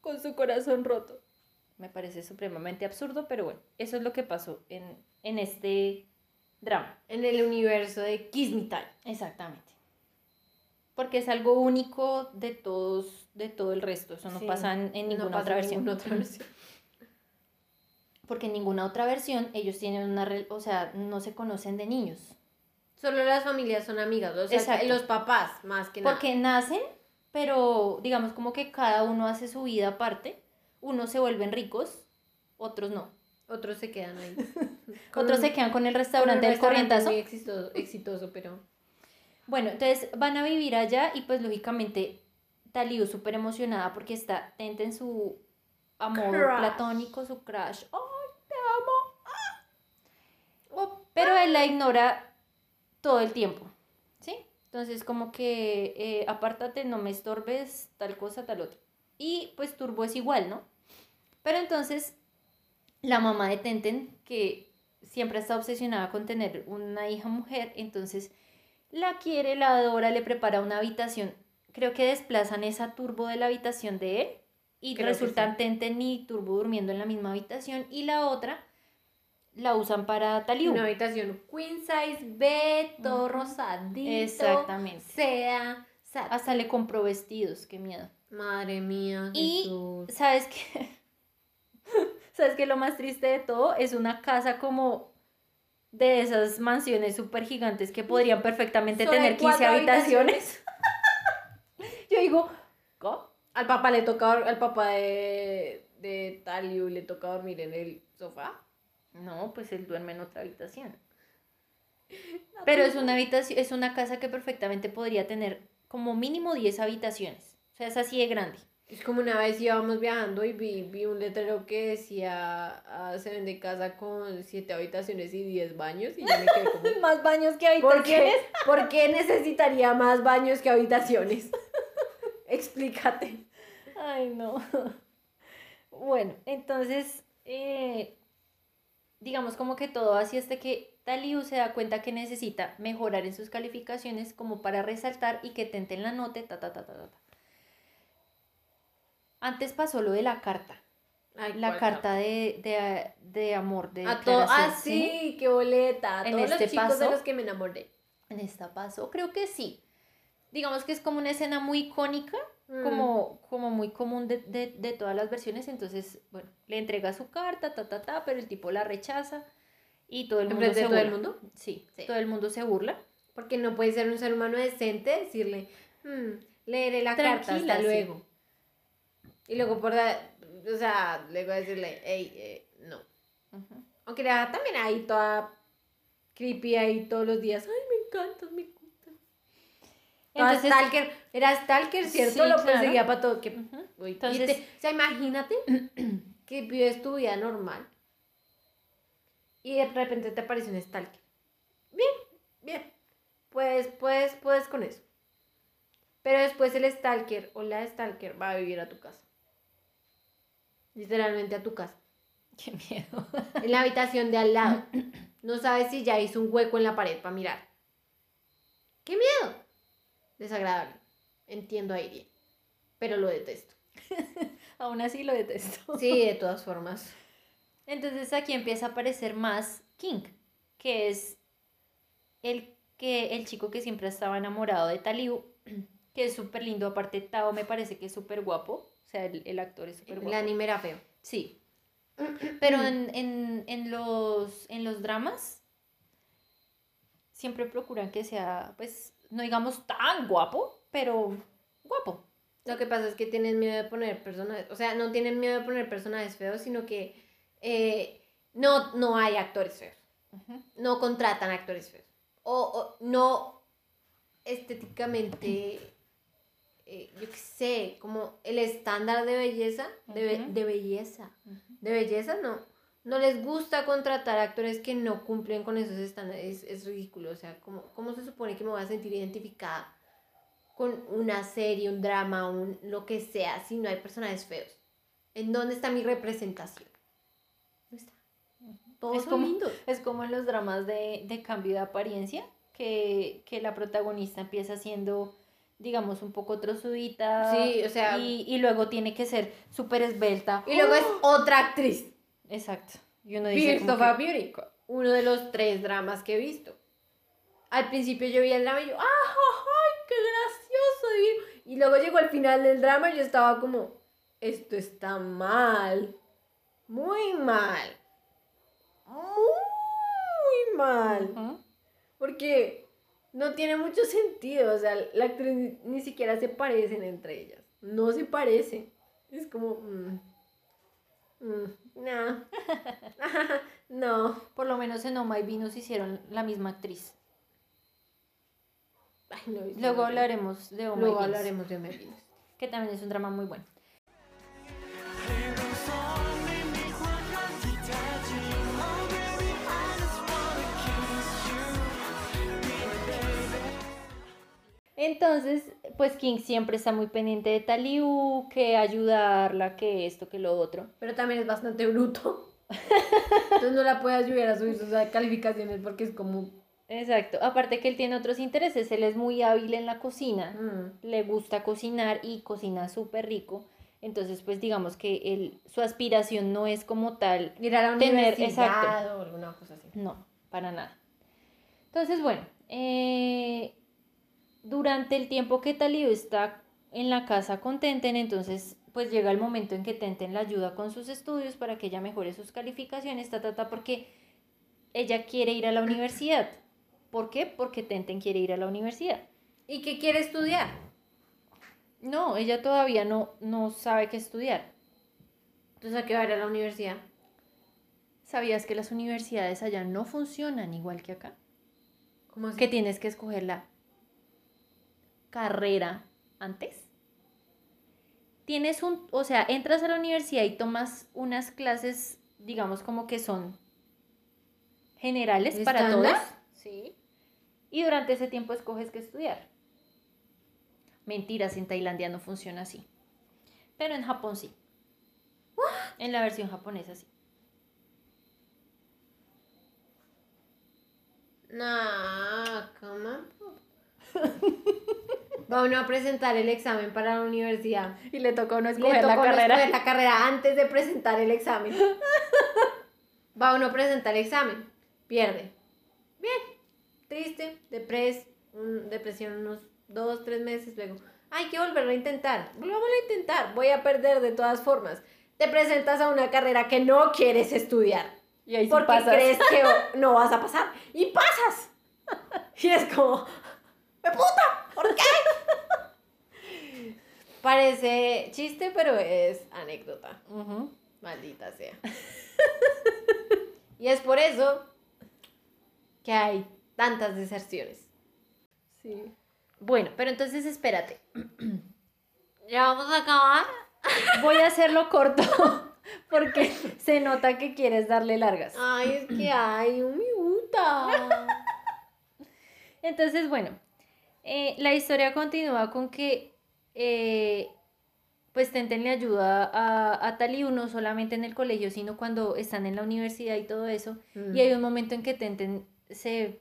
Speaker 1: con su corazón roto. Me parece supremamente absurdo, pero bueno, eso es lo que pasó en, en este drama.
Speaker 2: En el universo de Kiss Me Time.
Speaker 1: Exactamente. Porque es algo único de todos, de todo el resto. Eso no
Speaker 2: Sí,
Speaker 1: pasa en, en
Speaker 2: no
Speaker 1: ninguna
Speaker 2: pasa
Speaker 1: otra
Speaker 2: en
Speaker 1: versión.
Speaker 2: ninguna otra versión.
Speaker 1: Porque en ninguna otra versión ellos tienen una, o sea, no se conocen de niños.
Speaker 2: Solo las familias son amigas, o sea,
Speaker 1: Exacto.
Speaker 2: los papás más que nada.
Speaker 1: Porque nacen, pero digamos como que cada uno hace su vida aparte. Unos se vuelven ricos, otros no.
Speaker 2: Otros se quedan ahí.
Speaker 1: otros se quedan con el restaurante del corrientazo.
Speaker 2: Muy exitoso, exitoso, pero...
Speaker 1: Bueno, entonces van a vivir allá y pues lógicamente Taliu súper emocionada porque está Tente en su amor platónico, su crush. ¡Ay, te amo! ¡Ah! Oh, pero él la ignora todo el tiempo, ¿sí? Entonces como que eh, apártate, no me estorbes, tal cosa, tal otra. Y pues Turbo es igual, ¿no? Pero entonces la mamá de Tenten, que siempre está obsesionada con tener una hija mujer, entonces la quiere, la adora, le prepara una habitación. Creo que desplazan esa turbo de la habitación de él y
Speaker 2: Creo
Speaker 1: resultan
Speaker 2: sí.
Speaker 1: Tenten y Turbo durmiendo en la misma habitación y la otra la usan para Taliu.
Speaker 2: Una habitación queen size, bed, todo rosadito.
Speaker 1: Exactamente.
Speaker 2: Sea,
Speaker 1: Hasta le compró vestidos, qué miedo.
Speaker 2: Madre mía,
Speaker 1: Y-. ¿Sabes qué? ¿Sabes qué? Lo más triste de todo es una casa como de esas mansiones súper gigantes que podrían perfectamente tener
Speaker 2: hay
Speaker 1: 15
Speaker 2: cuatro
Speaker 1: habitaciones. Yo digo, ¿cómo?
Speaker 2: Al papá le toca, al papá de, de Taliu le toca dormir en el sofá.
Speaker 1: No, pues él duerme en otra habitación. Pero es una habitación, es una casa que perfectamente podría tener como mínimo 10 habitaciones. O sea, es así de grande.
Speaker 2: Es como una vez íbamos viajando y vi, vi un letrero que decía ah, se vende casa con siete habitaciones y 10 baños y yo me quedé como
Speaker 1: Más baños que
Speaker 2: ¿Por qué, ¿Por qué necesitaría más baños que habitaciones? Explícate.
Speaker 1: Ay, no. Bueno, entonces, eh, digamos como que todo así hasta que Taliu se da cuenta que necesita mejorar en sus calificaciones como para resaltar y que Tenten la note, ta, ta, ta, ta, ta. Antes pasó lo de la carta,
Speaker 2: Ay,
Speaker 1: la
Speaker 2: ¿cuál
Speaker 1: carta de, de, de amor, de
Speaker 2: A to- ah,
Speaker 1: declaración,
Speaker 2: sí, qué boleta. A
Speaker 1: En
Speaker 2: todos
Speaker 1: este
Speaker 2: los chicos de
Speaker 1: paso-
Speaker 2: los que me enamoré.
Speaker 1: En esta pasó, creo que sí. Digamos que es como una escena muy icónica,
Speaker 2: Mm.
Speaker 1: como, como muy común de, de, de todas las versiones. Entonces, bueno, le entrega su carta, ta, ta, ta, pero el tipo la rechaza y todo el mundo
Speaker 2: ¿Enfrente
Speaker 1: se
Speaker 2: de todo el
Speaker 1: burla.
Speaker 2: mundo?
Speaker 1: Sí,
Speaker 2: Sí.
Speaker 1: todo el mundo se burla.
Speaker 2: Porque no puede ser un ser humano decente decirle, "Hmm, leeré la carta,
Speaker 1: Tranquila,
Speaker 2: hasta
Speaker 1: sí.
Speaker 2: luego. Y luego por da- o sea, luego decirle, hey, eh, no. Aunque era también ahí toda creepy ahí todos los días. Ay, me encanta, me. Entonces, Stalker, era Stalker, ¿cierto?
Speaker 1: Sí,
Speaker 2: Lo
Speaker 1: claro.
Speaker 2: perseguía para todo. Que. Uy,
Speaker 1: Entonces-
Speaker 2: te- o sea, imagínate que vives tu vida normal y de repente te aparece un Stalker. Bien, bien. Pues, pues, puedes con eso. Pero después el Stalker o la Stalker va a vivir a tu casa. Literalmente a tu casa.
Speaker 1: Qué miedo.
Speaker 2: En la habitación de al lado. No sabes si ya hizo un hueco en la pared para mirar. ¡Qué miedo! Desagradable. Entiendo a Irie. Pero lo detesto.
Speaker 1: Aún así lo detesto.
Speaker 2: Sí, de todas formas.
Speaker 1: Entonces aquí empieza a aparecer más King, que es el, que, el chico que siempre estaba enamorado de Taliu, que es súper lindo. Aparte, Tao me parece que es súper guapo. O sea, el, el actor es súper
Speaker 2: El
Speaker 1: guapo.
Speaker 2: anime era feo.
Speaker 1: Sí. Pero en, en, en los, en los dramas siempre procuran que sea, pues, no digamos tan guapo, pero guapo.
Speaker 2: Lo que pasa es que tienen miedo de poner personajes. O sea, no tienen miedo de poner personajes feos, sino que eh, no, no hay actores feos. No contratan actores feos. O, o no estéticamente, eh, yo qué sé, como el estándar de belleza, de, be- de belleza, de belleza no. No les gusta contratar actores que no cumplen con esos estándares, es, es ridículo. O sea, ¿cómo, ¿cómo se supone que me voy a sentir identificada con una serie, un drama, un lo que sea, si no hay personajes feos? ¿En dónde está mi representación? No está. Todos
Speaker 1: Es
Speaker 2: son
Speaker 1: como-
Speaker 2: lindos.
Speaker 1: Es como en los dramas de, de cambio de apariencia, que, que la protagonista empieza siendo, digamos, un poco trozudita.
Speaker 2: Sí, o sea-
Speaker 1: Y, y luego tiene que ser súper esbelta.
Speaker 2: Y luego es otra actriz.
Speaker 1: Exacto. Y uno dice
Speaker 2: of a Beauty. Uno de los tres dramas que he visto. Al principio yo vi el drama y yo, ¡ah, ay, qué gracioso! divino". Y luego llegó al final del drama y yo estaba como, esto está mal. Muy mal. Muy mal. Porque no tiene mucho sentido. O sea, la actriz ni, ni siquiera se parecen entre ellas. No se parecen. Es como. mm, mm, no. no.
Speaker 1: Por lo menos en Oh My Venus hicieron la misma actriz.
Speaker 2: Ay, no
Speaker 1: Luego hablaremos de Oh My
Speaker 2: Luego
Speaker 1: Venus,
Speaker 2: hablaremos de Melvins.
Speaker 1: que también es un drama muy bueno. Entonces, pues King siempre está muy pendiente de Taliu, que ayudarla, que esto, que lo otro.
Speaker 2: Pero también es bastante bruto. Entonces no la puede ayudar a subir sus calificaciones porque es como.
Speaker 1: Exacto. Aparte que él tiene otros intereses, él es muy hábil en la cocina,
Speaker 2: mm,
Speaker 1: le gusta cocinar y cocina súper rico. Entonces, pues digamos que él, su aspiración no es como tal
Speaker 2: Ir a la
Speaker 1: Tener- exacto.
Speaker 2: o alguna cosa así.
Speaker 1: No, para nada. Entonces, bueno, eh, durante el tiempo que Taliu está en la casa con Tenten, entonces pues llega el momento en que Tenten la ayuda con sus estudios para que ella mejore sus calificaciones, ta, ta, ta, porque ella quiere ir a la universidad. ¿Por qué? Porque Tenten quiere ir a la universidad.
Speaker 2: ¿Y qué quiere estudiar?
Speaker 1: No, ella todavía no, no sabe qué estudiar.
Speaker 2: Entonces, ¿a qué va a ir a la universidad?
Speaker 1: ¿Sabías que las universidades allá no funcionan igual que acá?
Speaker 2: ¿Cómo así?
Speaker 1: Que tienes que escoger la carrera antes. Tienes un, o sea, entras a la universidad y tomas unas clases, digamos, como que son generales para todos. Sí. Y durante ese tiempo escoges qué estudiar. Mentiras, en Tailandia no funciona así. Pero en Japón sí. En la versión japonesa sí.
Speaker 2: No, ¿cómo? Va uno a presentar el examen para la universidad.
Speaker 1: Y le tocó no
Speaker 2: Le tocó no escoger la carrera antes de presentar el examen. Va uno a presentar el examen. Pierde. Bien. Triste, depres, un- depresión unos dos, tres meses. Luego, hay que volverlo a intentar. Volvámoslo a intentar. Voy a perder de todas formas. Te presentas a una carrera que no quieres estudiar.
Speaker 1: Y ahí sí
Speaker 2: porque
Speaker 1: pasas.
Speaker 2: crees que no vas a pasar. Y pasas. Y es como, ¡me puta! ¿Por qué? Parece chiste, pero es anécdota. Maldita sea. y es por eso que hay tantas deserciones.
Speaker 1: Sí. Bueno, pero entonces espérate.
Speaker 2: Ya vamos a acabar.
Speaker 1: Voy a hacerlo corto porque se nota que quieres darle largas.
Speaker 2: Ay, es que hay un gusta.
Speaker 1: Entonces, bueno, eh, la historia continúa con que eh, pues Tenten le ayuda a, a Taliu no solamente en el colegio, sino cuando están en la universidad y todo eso.
Speaker 2: Mm.
Speaker 1: Y hay un momento en que Tenten se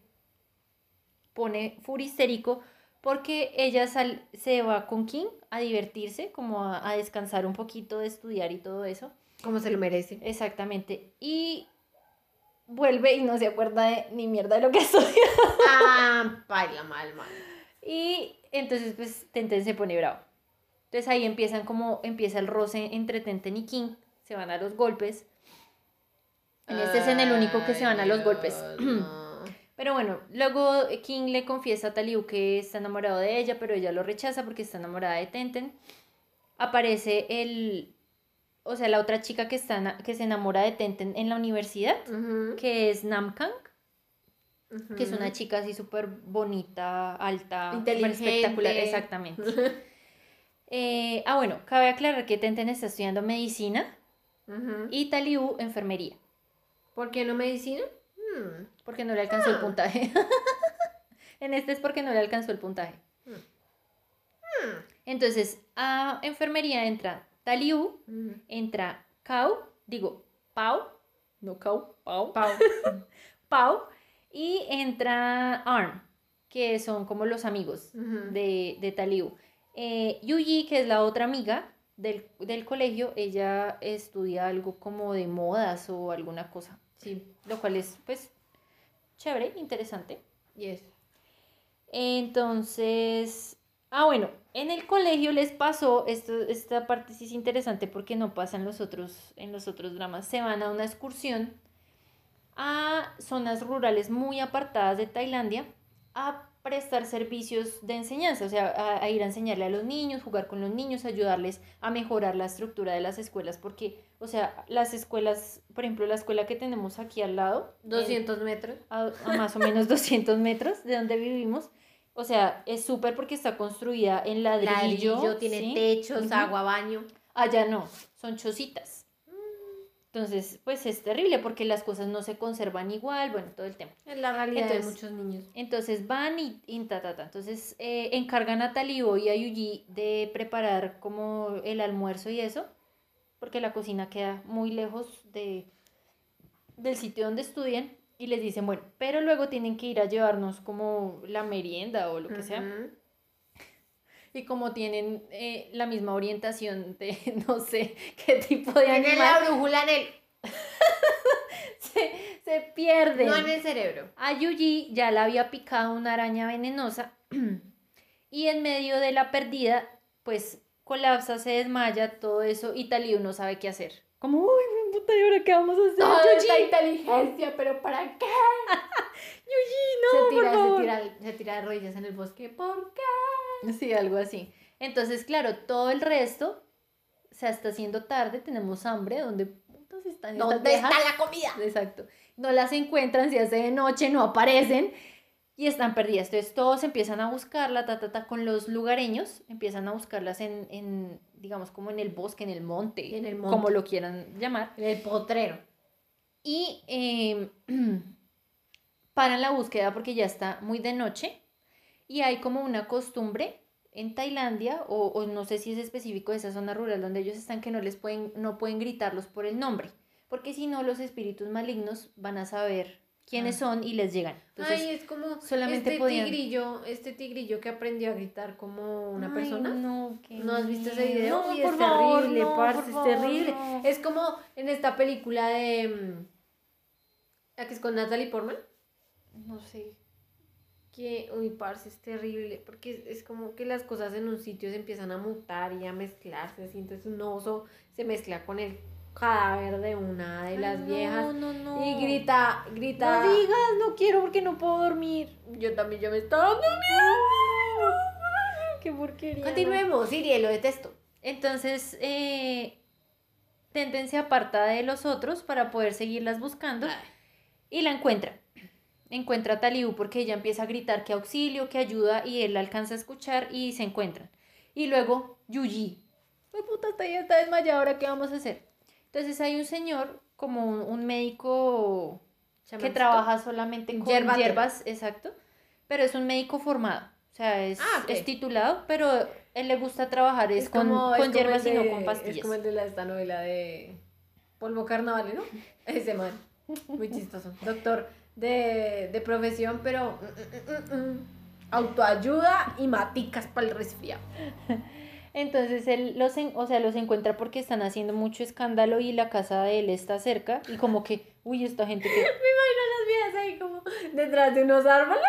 Speaker 1: pone furistérico porque ella sal- se va con King a divertirse, como a, a descansar un poquito de estudiar y todo eso.
Speaker 2: Como se lo merece.
Speaker 1: Exactamente. Y vuelve y no se acuerda de ni mierda de lo que estudió.
Speaker 2: Ah, baila mal, mal.
Speaker 1: Y entonces pues Tenten se pone bravo. Entonces ahí empiezan como empieza el roce entre Tenten y King, se van a los golpes. En este es en el único que se van a los golpes. Pero bueno, luego King le confiesa a Taliu que está enamorado de ella, pero ella lo rechaza porque está enamorada de Tenten. Aparece el, o sea, la otra chica que, está, que se enamora de Tenten en la universidad, que es Namkang, que es una chica así súper bonita, alta,
Speaker 2: Inteligente.
Speaker 1: espectacular, exactamente. Eh, ah, bueno, cabe aclarar que Tenten está estudiando medicina y Taliu enfermería,
Speaker 2: ¿Por qué no medicina? Hmm.
Speaker 1: porque no le alcanzó el
Speaker 2: Ah.
Speaker 1: puntaje. en este es porque no le alcanzó el puntaje.
Speaker 2: Hmm.
Speaker 1: Entonces, a enfermería entra Taliu,
Speaker 2: Ujú.
Speaker 1: entra Kau, digo, Pau, no Kau, Pau,
Speaker 2: Pau.
Speaker 1: Pau, y entra Arm, que son como los amigos de, de Taliu. Eh, Yuji, que es la otra amiga del, del colegio, ella estudia algo como de modas o alguna cosa,
Speaker 2: Sí.
Speaker 1: lo cual es, pues, chévere, interesante.
Speaker 2: Yes.
Speaker 1: Entonces, ah, bueno, en el colegio les pasó, esto, esta parte sí es interesante porque no pasa en los otros, en los otros dramas, se van a una excursión a zonas rurales muy apartadas de Tailandia a prestar servicios de enseñanza, o sea, a, a ir a enseñarle a los niños, jugar con los niños, ayudarles a mejorar la estructura de las escuelas, porque, o sea, las escuelas, por ejemplo, la escuela que tenemos aquí al lado, en-
Speaker 2: 200 metros.
Speaker 1: a, a más o menos 200 metros de donde vivimos. O sea, es súper porque está construida en ladrillo.
Speaker 2: Ladrillo, tiene
Speaker 1: ¿sí?
Speaker 2: techos, agua, baño.
Speaker 1: Allá no, son chocitas. Entonces, pues es terrible porque las cosas no se conservan igual, bueno, todo el tema.
Speaker 2: Es la realidad de
Speaker 1: Entonces-
Speaker 2: muchos niños.
Speaker 1: Entonces van y, y ta, ta, ta. Entonces eh, encargan a Talibo y a Yuji de preparar como el almuerzo y eso, porque la cocina queda muy lejos de, del sitio donde estudian. Y les dicen, bueno, pero luego tienen que ir a llevarnos como la merienda o lo que sea. Y como tienen eh, la misma orientación de no sé qué tipo de
Speaker 2: Tiene la
Speaker 1: animal,
Speaker 2: brújula en el,
Speaker 1: se, se pierden.
Speaker 2: no en el cerebro.
Speaker 1: A Yuji ya la había picado una araña venenosa y en medio de la perdida, pues colapsa, se desmaya, todo eso y Taliu no sabe qué hacer. Como, uy, puta, ¿y ahora qué vamos a hacer?
Speaker 2: Toda
Speaker 1: Yuji?
Speaker 2: esta inteligencia, pero ¿para qué?
Speaker 1: Yuji, no,
Speaker 2: se, tira,
Speaker 1: por favor.
Speaker 2: se, tira, se tira de rodillas en el bosque. ¿Por qué?
Speaker 1: Sí, algo así. Entonces, claro, todo el resto, o sea, está haciendo tarde, tenemos hambre, ¿dónde putas están estas
Speaker 2: ¿Dónde
Speaker 1: viejas?
Speaker 2: está la comida?
Speaker 1: Exacto. No las encuentran, se hace de noche, no aparecen y están perdidas. Entonces todos empiezan a buscarla, ta, ta, ta, con los lugareños, empiezan a buscarlas en, en, digamos, como en el bosque, en el monte,
Speaker 2: En el monte.
Speaker 1: como lo quieran llamar.
Speaker 2: En el potrero.
Speaker 1: Y eh, paran la búsqueda porque ya está muy de noche y hay como una costumbre en Tailandia, o, o no sé si es específico de esa zona rural donde ellos están, que no les pueden, no pueden gritarlos por el nombre, porque si no los espíritus malignos van a saber quiénes son y les llegan. Entonces,
Speaker 2: Ay, es como
Speaker 1: solamente
Speaker 2: este
Speaker 1: podían-
Speaker 2: tigrillo, este tigrillo que aprendió a gritar como una
Speaker 1: Ay,
Speaker 2: persona.
Speaker 1: No, qué
Speaker 2: ¿No has visto ese video?
Speaker 1: No,
Speaker 2: Uy,
Speaker 1: por
Speaker 2: es
Speaker 1: favor,
Speaker 2: terrible,
Speaker 1: no,
Speaker 2: parce,
Speaker 1: por
Speaker 2: es
Speaker 1: favor,
Speaker 2: terrible.
Speaker 1: no.
Speaker 2: Es como en esta película de... mm, La que es con Natalie Portman.
Speaker 1: No sé.
Speaker 2: Que, uy, parce, es terrible. Porque es, es como que las cosas en un sitio se empiezan a mutar y a mezclarse. Así, entonces un oso se mezcla con el cadáver de una de las
Speaker 1: Ay,
Speaker 2: viejas.
Speaker 1: No, no, no.
Speaker 2: Y grita, grita.
Speaker 1: No digas, no quiero porque no puedo dormir.
Speaker 2: Yo también ya me estaba dando miedo.
Speaker 1: Qué porquería.
Speaker 2: Continuemos, Siri, lo detesto.
Speaker 1: Entonces, eh, Tenten se aparta de los otros para poder seguirlas buscando y la encuentra. Encuentra a Taliu porque ella empieza a gritar que auxilio, que ayuda y él la alcanza a escuchar y se encuentran. Y luego Yuji. ¡Ay, puta, está, ya está desmayada! ¿Ahora qué vamos a hacer? Entonces hay un señor, como un, un médico que trabaja solamente con
Speaker 2: Yerbatero.
Speaker 1: hierbas, exacto, pero es un médico formado. O sea, es,
Speaker 2: Ah, ok.
Speaker 1: es titulado, pero él le gusta trabajar es, con,
Speaker 2: como-
Speaker 1: con
Speaker 2: es
Speaker 1: hierbas
Speaker 2: el
Speaker 1: y no
Speaker 2: de-
Speaker 1: con pastillas.
Speaker 2: Es como el de la, esta novela de Polvo Carnaval, ¿no? Ese man. Muy chistoso. Doctor de, de profesión, pero mm, mm, mm, autoayuda y maticas para el resfriado.
Speaker 1: Entonces él los, en- o sea, los encuentra porque están haciendo mucho escándalo y la casa de él está cerca y como que, uy, esta gente que...
Speaker 2: Me imagino las vías ahí como detrás de unos árboles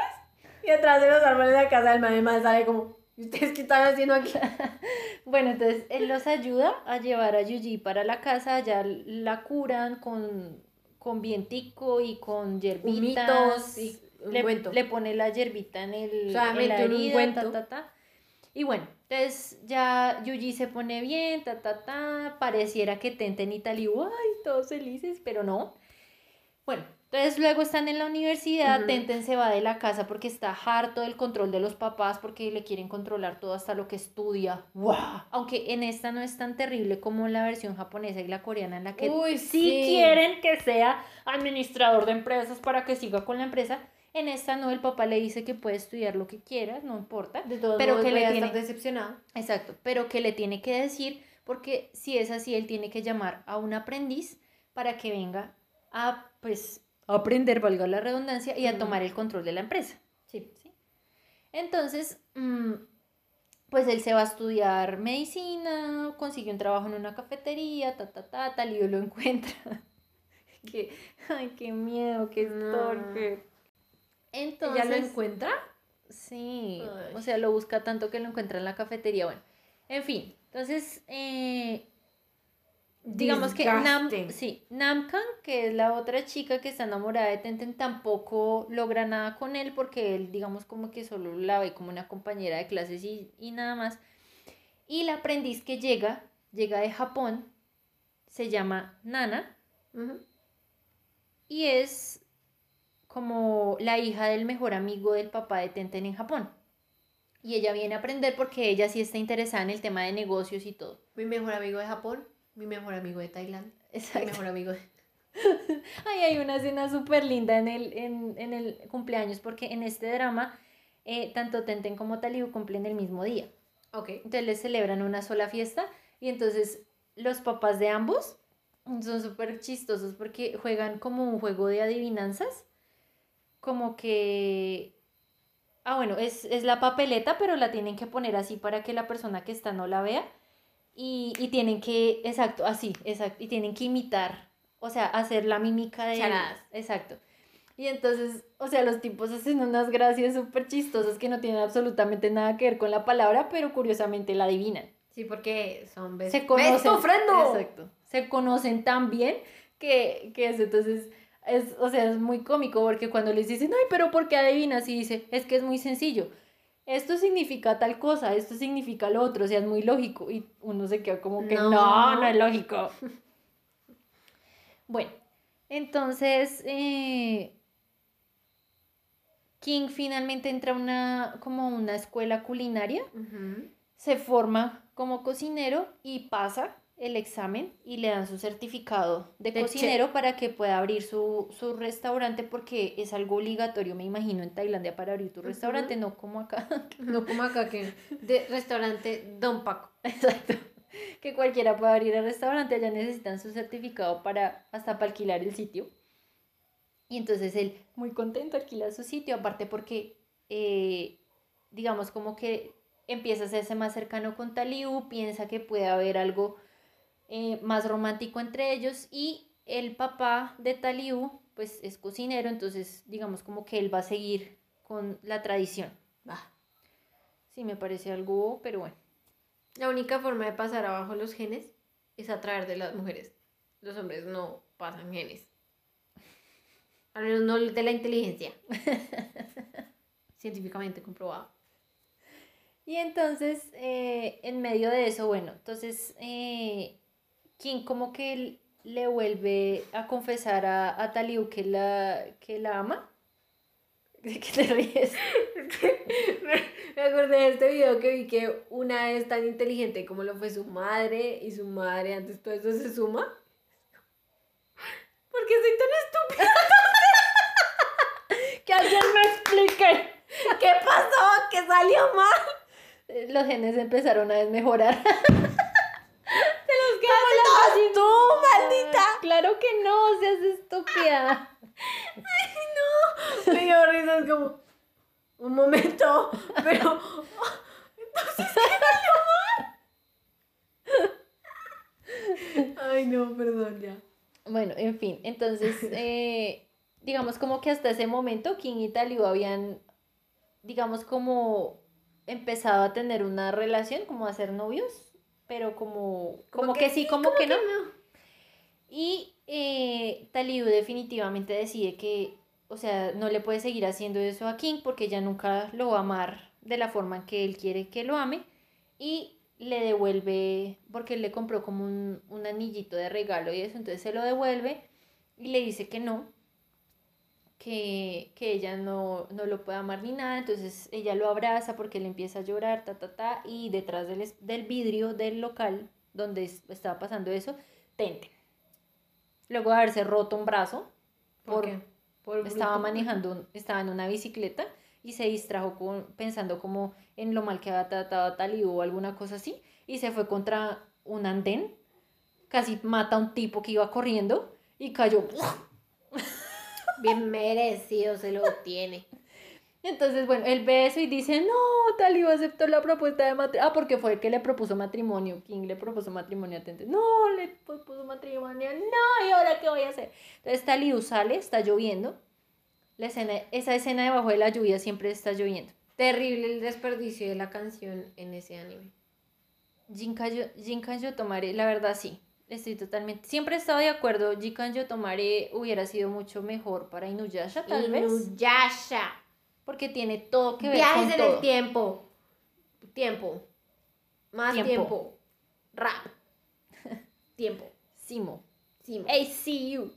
Speaker 2: y detrás de los árboles de la casa del man, el man sale como, ¿y ustedes qué están haciendo aquí?
Speaker 1: Bueno, entonces él los ayuda a llevar a Yuji para la casa, ya la curan con, con vientico y con hierbitas.
Speaker 2: Humitos y
Speaker 1: le, pone la hierbita en, el,
Speaker 2: O sea,
Speaker 1: en la herida, ta, ta, ta. Y bueno, entonces ya Yuji se pone bien, ta, ta, ta. Pareciera que Tenten y Taliu, ay, todos felices, pero no. Bueno, entonces luego están en la universidad,
Speaker 2: Ujú.
Speaker 1: Tenten se va de la casa porque está harto del control de los papás porque le quieren controlar todo hasta lo que estudia. ¡Wow! Aunque en esta no es tan terrible como la versión japonesa y la coreana en la que
Speaker 2: Uy,
Speaker 1: sí
Speaker 2: sí.
Speaker 1: quieren que sea administrador de empresas para que siga con la empresa. En esta no, el papá le dice que puede estudiar lo que quiera, no importa.
Speaker 2: De todos
Speaker 1: Pero
Speaker 2: modos,
Speaker 1: que
Speaker 2: voy
Speaker 1: le
Speaker 2: a
Speaker 1: tiene-
Speaker 2: estar decepcionado.
Speaker 1: Exacto, pero que le tiene que decir, porque si es así, él tiene que llamar a un aprendiz para que venga a, pues, aprender, valga la redundancia, y a tomar el control de la empresa.
Speaker 2: Sí.
Speaker 1: ¿sí? Entonces, mm, pues él se va a estudiar medicina, consigue un trabajo en una cafetería, ta, ta, ta, tal, y lo encuentra. que, ay, qué miedo, qué torpe. Entonces,
Speaker 2: ¿Ya lo encuentra?
Speaker 1: Sí,
Speaker 2: Ay.
Speaker 1: o sea, lo busca tanto que lo encuentra en la cafetería. Bueno, en fin, entonces, eh, digamos que Nam, sí, Namkan, que es la otra chica que está enamorada de Tenten, tampoco logra nada con él porque él, digamos, como que solo la ve como una compañera de clases y, y nada más. Y la aprendiz que llega, llega de Japón, se llama Nana y es como la hija del mejor amigo del papá de Tenten en Japón. Y ella viene a aprender porque ella sí está interesada en el tema de negocios y todo.
Speaker 2: Mi mejor amigo de Japón, mi mejor amigo de Tailandia, mi
Speaker 1: Exacto.
Speaker 2: mejor amigo de...
Speaker 1: Ay, hay una escena súper linda en el, en, en el cumpleaños porque en este drama eh, tanto Tenten como Taliu cumplen el mismo día.
Speaker 2: Ok.
Speaker 1: Entonces les celebran una sola fiesta y entonces los papás de ambos son súper chistosos porque juegan como un juego de adivinanzas. Como que... Ah, bueno, es, es la papeleta, pero la tienen que poner así para que la persona que está no la vea. Y, y tienen que, exacto, así, exacto, y tienen que imitar, o sea, hacer la mímica de...
Speaker 2: Charadas.
Speaker 1: Exacto. Y entonces, o sea, los tipos hacen unas gracias súper chistosas que no tienen absolutamente nada que ver con la palabra, pero curiosamente la adivinan.
Speaker 2: Sí, porque son best,
Speaker 1: Se conocen. Exacto. Se conocen tan bien que, que eso, entonces, es, o sea, es muy cómico porque cuando les dicen, ay, pero ¿por qué adivinas? Y dice, es que es muy sencillo. Esto significa tal cosa, esto significa lo otro, o sea, es muy lógico. Y uno se queda como que no,
Speaker 2: No.
Speaker 1: no, es lógico. bueno, entonces, eh, King finalmente entra a una, como una escuela culinaria se forma como cocinero y pasa el examen y le dan su certificado de,
Speaker 2: De
Speaker 1: cocinero para que pueda abrir su, su restaurante porque es algo obligatorio, me imagino, en Tailandia para abrir tu restaurante, no como acá.
Speaker 2: No como acá que de restaurante Don Paco.
Speaker 1: Exacto. Que cualquiera pueda abrir el restaurante, allá necesitan su certificado para hasta para alquilar el sitio. Y entonces él, muy contento, alquila su sitio, aparte porque, eh, digamos, como que empieza a hacerse más cercano con Taliu, piensa que puede haber algo eh, más romántico entre ellos y el papá de Taliu, pues es cocinero, entonces digamos como que él va a seguir con la tradición.
Speaker 2: Va.
Speaker 1: Sí, me parece algo, pero bueno.
Speaker 2: La única forma de pasar abajo los genes es a través de las mujeres. Los hombres no pasan genes. Al menos no de la inteligencia. Científicamente comprobado.
Speaker 1: Y entonces, eh, en medio de eso, bueno, entonces, eh, King como que le vuelve a confesar a, a Taliu que la, que la ama. ¿De qué te ríes?
Speaker 2: Me acordé de este video que vi que una es tan inteligente como lo fue su madre y su madre antes todo eso se suma. ¿Por qué soy tan estúpida?
Speaker 1: ¡Que alguien me explique!
Speaker 2: ¿Qué pasó? ¿Qué salió mal?
Speaker 1: Los genes empezaron a desmejorar.
Speaker 2: ¡Qué tú, maldita!
Speaker 1: Claro que no, seas estúpida.
Speaker 2: Me dio risa, es como, un momento, pero, entonces, ¿qué mal? Ay, no, perdón, ya.
Speaker 1: Bueno, en fin, entonces, eh, digamos como que hasta ese momento King y Taliu habían, digamos como empezado a tener una relación, como a ser novios, pero como, como, que, sí, como, que, no. Y eh, Taliu definitivamente decide que, o sea, no le puede seguir haciendo eso a King porque ya nunca lo va a amar de la forma en que él quiere que lo ame. Y le devuelve, porque él le compró como un, un anillito de regalo y eso, entonces se lo devuelve y le dice que no, que, que ella no, no lo puede amar ni nada, entonces ella lo abraza porque él empieza a llorar, ta, ta, ta, y detrás del, del vidrio del local donde es- estaba pasando eso, Tente. Luego de haberse roto un brazo,
Speaker 2: ¿Por
Speaker 1: por-
Speaker 2: qué? Por
Speaker 1: estaba manejando, estaba en una bicicleta y se distrajo con, pensando como en lo mal que había tratado a Taliu o alguna cosa así y se fue contra un andén, casi mata a un tipo que iba corriendo y cayó.
Speaker 2: Bien merecido se lo tiene.
Speaker 1: Entonces, bueno, él ve eso y dice, no, Taliu aceptó la propuesta de matrimonio. Ah, porque fue el que le propuso matrimonio. King le propuso matrimonio a Tente. No, le propuso matrimonio. No, ¿y ahora qué voy a hacer? Entonces Taliu sale, está lloviendo. La escena, esa escena debajo de la lluvia siempre está lloviendo.
Speaker 2: Terrible el desperdicio de la canción en ese anime.
Speaker 1: Jinkan Yo- Jinkan Yotomare, la verdad sí. Estoy totalmente. Siempre he estado de acuerdo. Jinkan Yotomare hubiera sido mucho mejor para Inuyasha, tal vez.
Speaker 2: Inuyasha.
Speaker 1: Porque tiene todo que ver
Speaker 2: Viajes
Speaker 1: con
Speaker 2: en
Speaker 1: todo.
Speaker 2: el tiempo. Tiempo. Más
Speaker 1: Tiempo.
Speaker 2: tiempo. Rap. tiempo.
Speaker 1: Simo. See you.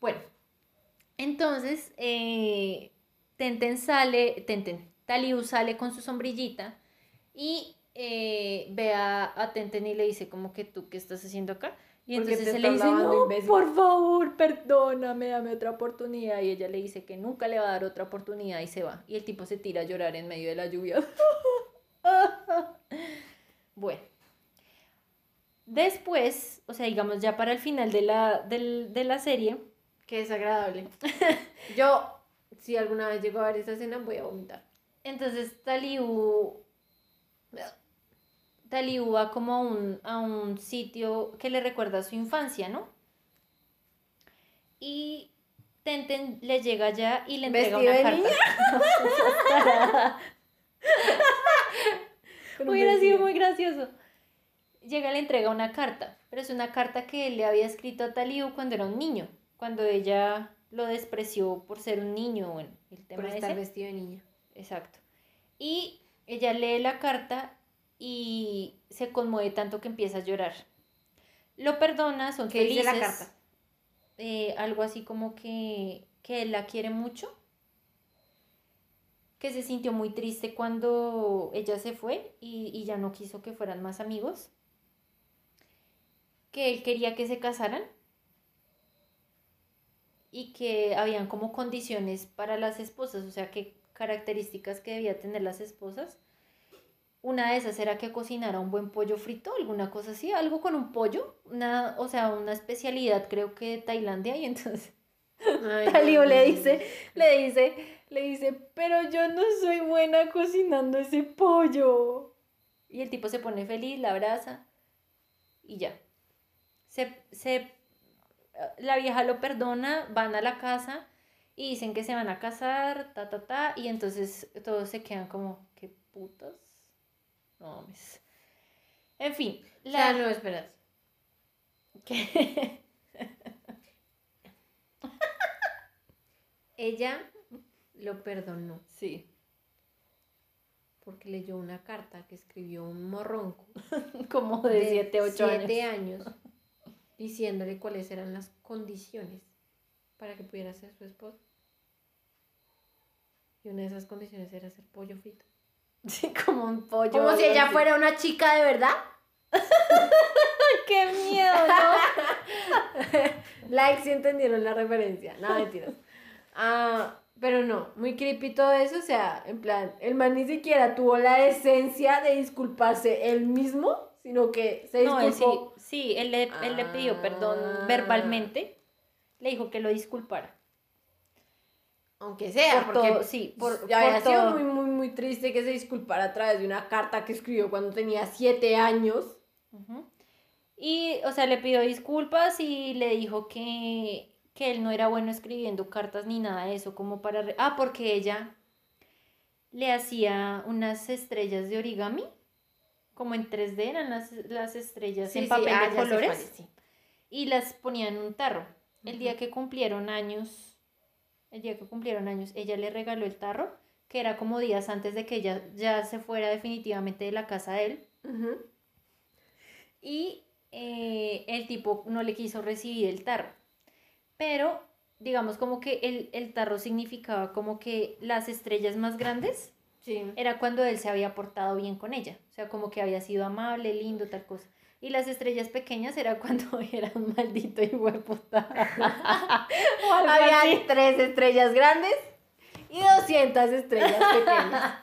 Speaker 1: Bueno, entonces eh, Tenten sale, Tenten, Taliu sale con su sombrillita y eh, ve a, a Tenten y le dice como que tú qué estás haciendo acá. Y
Speaker 2: Porque
Speaker 1: entonces él le dice, no,
Speaker 2: imbécil".
Speaker 1: por favor, perdóname, dame otra oportunidad. Y ella le dice que nunca le va a dar otra oportunidad y se va. Y el tipo se tira a llorar en medio de la lluvia. bueno. Después, o sea, digamos ya para el final de la, del- de la serie,
Speaker 2: Qué desagradable. Yo, si alguna vez llego a ver esa escena, voy a vomitar.
Speaker 1: entonces Taliu, Taliu va como a un, a un sitio que le recuerda a su infancia, ¿no? Y Tenten le llega allá y le entrega
Speaker 2: ¿Vestido
Speaker 1: una
Speaker 2: de
Speaker 1: carta.
Speaker 2: Un
Speaker 1: Hubiera sido muy gracioso. llega y le entrega una carta, pero es una carta que él le había escrito a Taliu cuando era un niño, cuando ella lo despreció por ser un niño, bueno, el tema
Speaker 2: Por estar
Speaker 1: ese.
Speaker 2: vestido de niña.
Speaker 1: Exacto. Y ella lee la carta y se conmueve tanto que empieza a llorar. Lo perdona, son
Speaker 2: ¿Qué dice
Speaker 1: felices.
Speaker 2: la carta?
Speaker 1: Eh, algo así como que, que él la quiere mucho. Que se sintió muy triste cuando ella se fue y, y ya no quiso que fueran más amigos. Que él quería que se casaran. Y que habían como condiciones para las esposas, o sea, que características que debía tener las esposas. Una de esas era que cocinara un buen pollo frito, alguna cosa así, algo con un pollo, una, o sea, una especialidad creo que de Tailandia y entonces
Speaker 2: Ay, no,
Speaker 1: le dice, le dice, le dice, pero yo no soy buena cocinando ese pollo. Y el tipo se pone feliz, la abraza y ya. Se, se, la vieja lo perdona, van a la casa y dicen que se van a casar, ta, ta, ta, y entonces todos se quedan como, ¿qué putas? No, mames. En fin,
Speaker 2: O
Speaker 1: la...
Speaker 2: sea, no.
Speaker 1: ¿Qué?
Speaker 2: Ella lo perdonó
Speaker 1: Sí.
Speaker 2: porque leyó una carta que escribió un morronco
Speaker 1: Como de 7, 8 años.
Speaker 2: siete años diciéndole cuáles eran las condiciones para que pudiera ser su esposo. Y una de esas condiciones era hacer pollo frito.
Speaker 1: Sí, como un pollo.
Speaker 2: Como si ella
Speaker 1: así.
Speaker 2: fuera una chica de verdad.
Speaker 1: ¡Qué miedo, no!
Speaker 2: Like si entendieron la referencia. No, mentiras. Ah, pero no, muy creepy todo eso. O sea, en plan, el man ni siquiera tuvo la decencia de disculparse él mismo, sino que se
Speaker 1: No, él sí,
Speaker 2: disculpó.
Speaker 1: sí, él le, él le pidió perdón
Speaker 2: Ah.
Speaker 1: verbalmente. Le dijo que lo disculpara.
Speaker 2: Aunque sea,
Speaker 1: Por
Speaker 2: porque
Speaker 1: todo, sí, por-
Speaker 2: ya había
Speaker 1: por
Speaker 2: sido
Speaker 1: todo.
Speaker 2: muy, muy, muy triste que se disculpara a través de una carta que escribió cuando tenía siete años.
Speaker 1: Y, o sea, le pidió disculpas y le dijo que, que él no era bueno escribiendo cartas ni nada de eso, como para... re- Ah, porque ella le hacía unas estrellas de origami, como en 3D eran las, las estrellas en papel
Speaker 2: ah,
Speaker 1: de
Speaker 2: sé
Speaker 1: colores.
Speaker 2: sí.
Speaker 1: y las ponía en un tarro. El día que cumplieron años, el día que cumplieron años, ella le regaló el tarro, que era como días antes de que ella ya se fuera definitivamente de la casa de él. Y eh, el tipo no le quiso recibir el tarro. Pero, digamos, como que el, el tarro significaba como que las estrellas más grandes
Speaker 2: Sí.
Speaker 1: era cuando él se había portado bien con ella. O sea, como que había sido amable, lindo, tal cosa. Y las estrellas pequeñas era cuando era un maldito hijo de puta. O algo
Speaker 2: Había tres estrellas grandes y 200 estrellas pequeñas.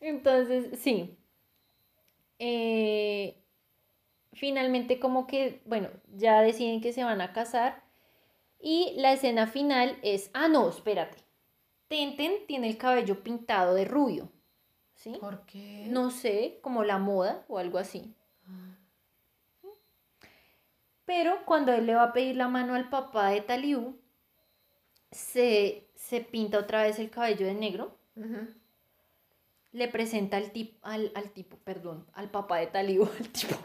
Speaker 1: Entonces, sí. Eh, finalmente como que, bueno, ya deciden que se van a casar. Y la escena final es, ah, no, espérate. Tenten tiene el cabello pintado de rubio. ¿Sí?
Speaker 2: ¿Por qué?
Speaker 1: No sé, como la moda o algo así. Pero cuando él le va a pedir la mano al papá de Taliu, se, se pinta otra vez el cabello de negro. Le presenta al, tip, al, al tipo, perdón, al papá de Taliu, al tipo.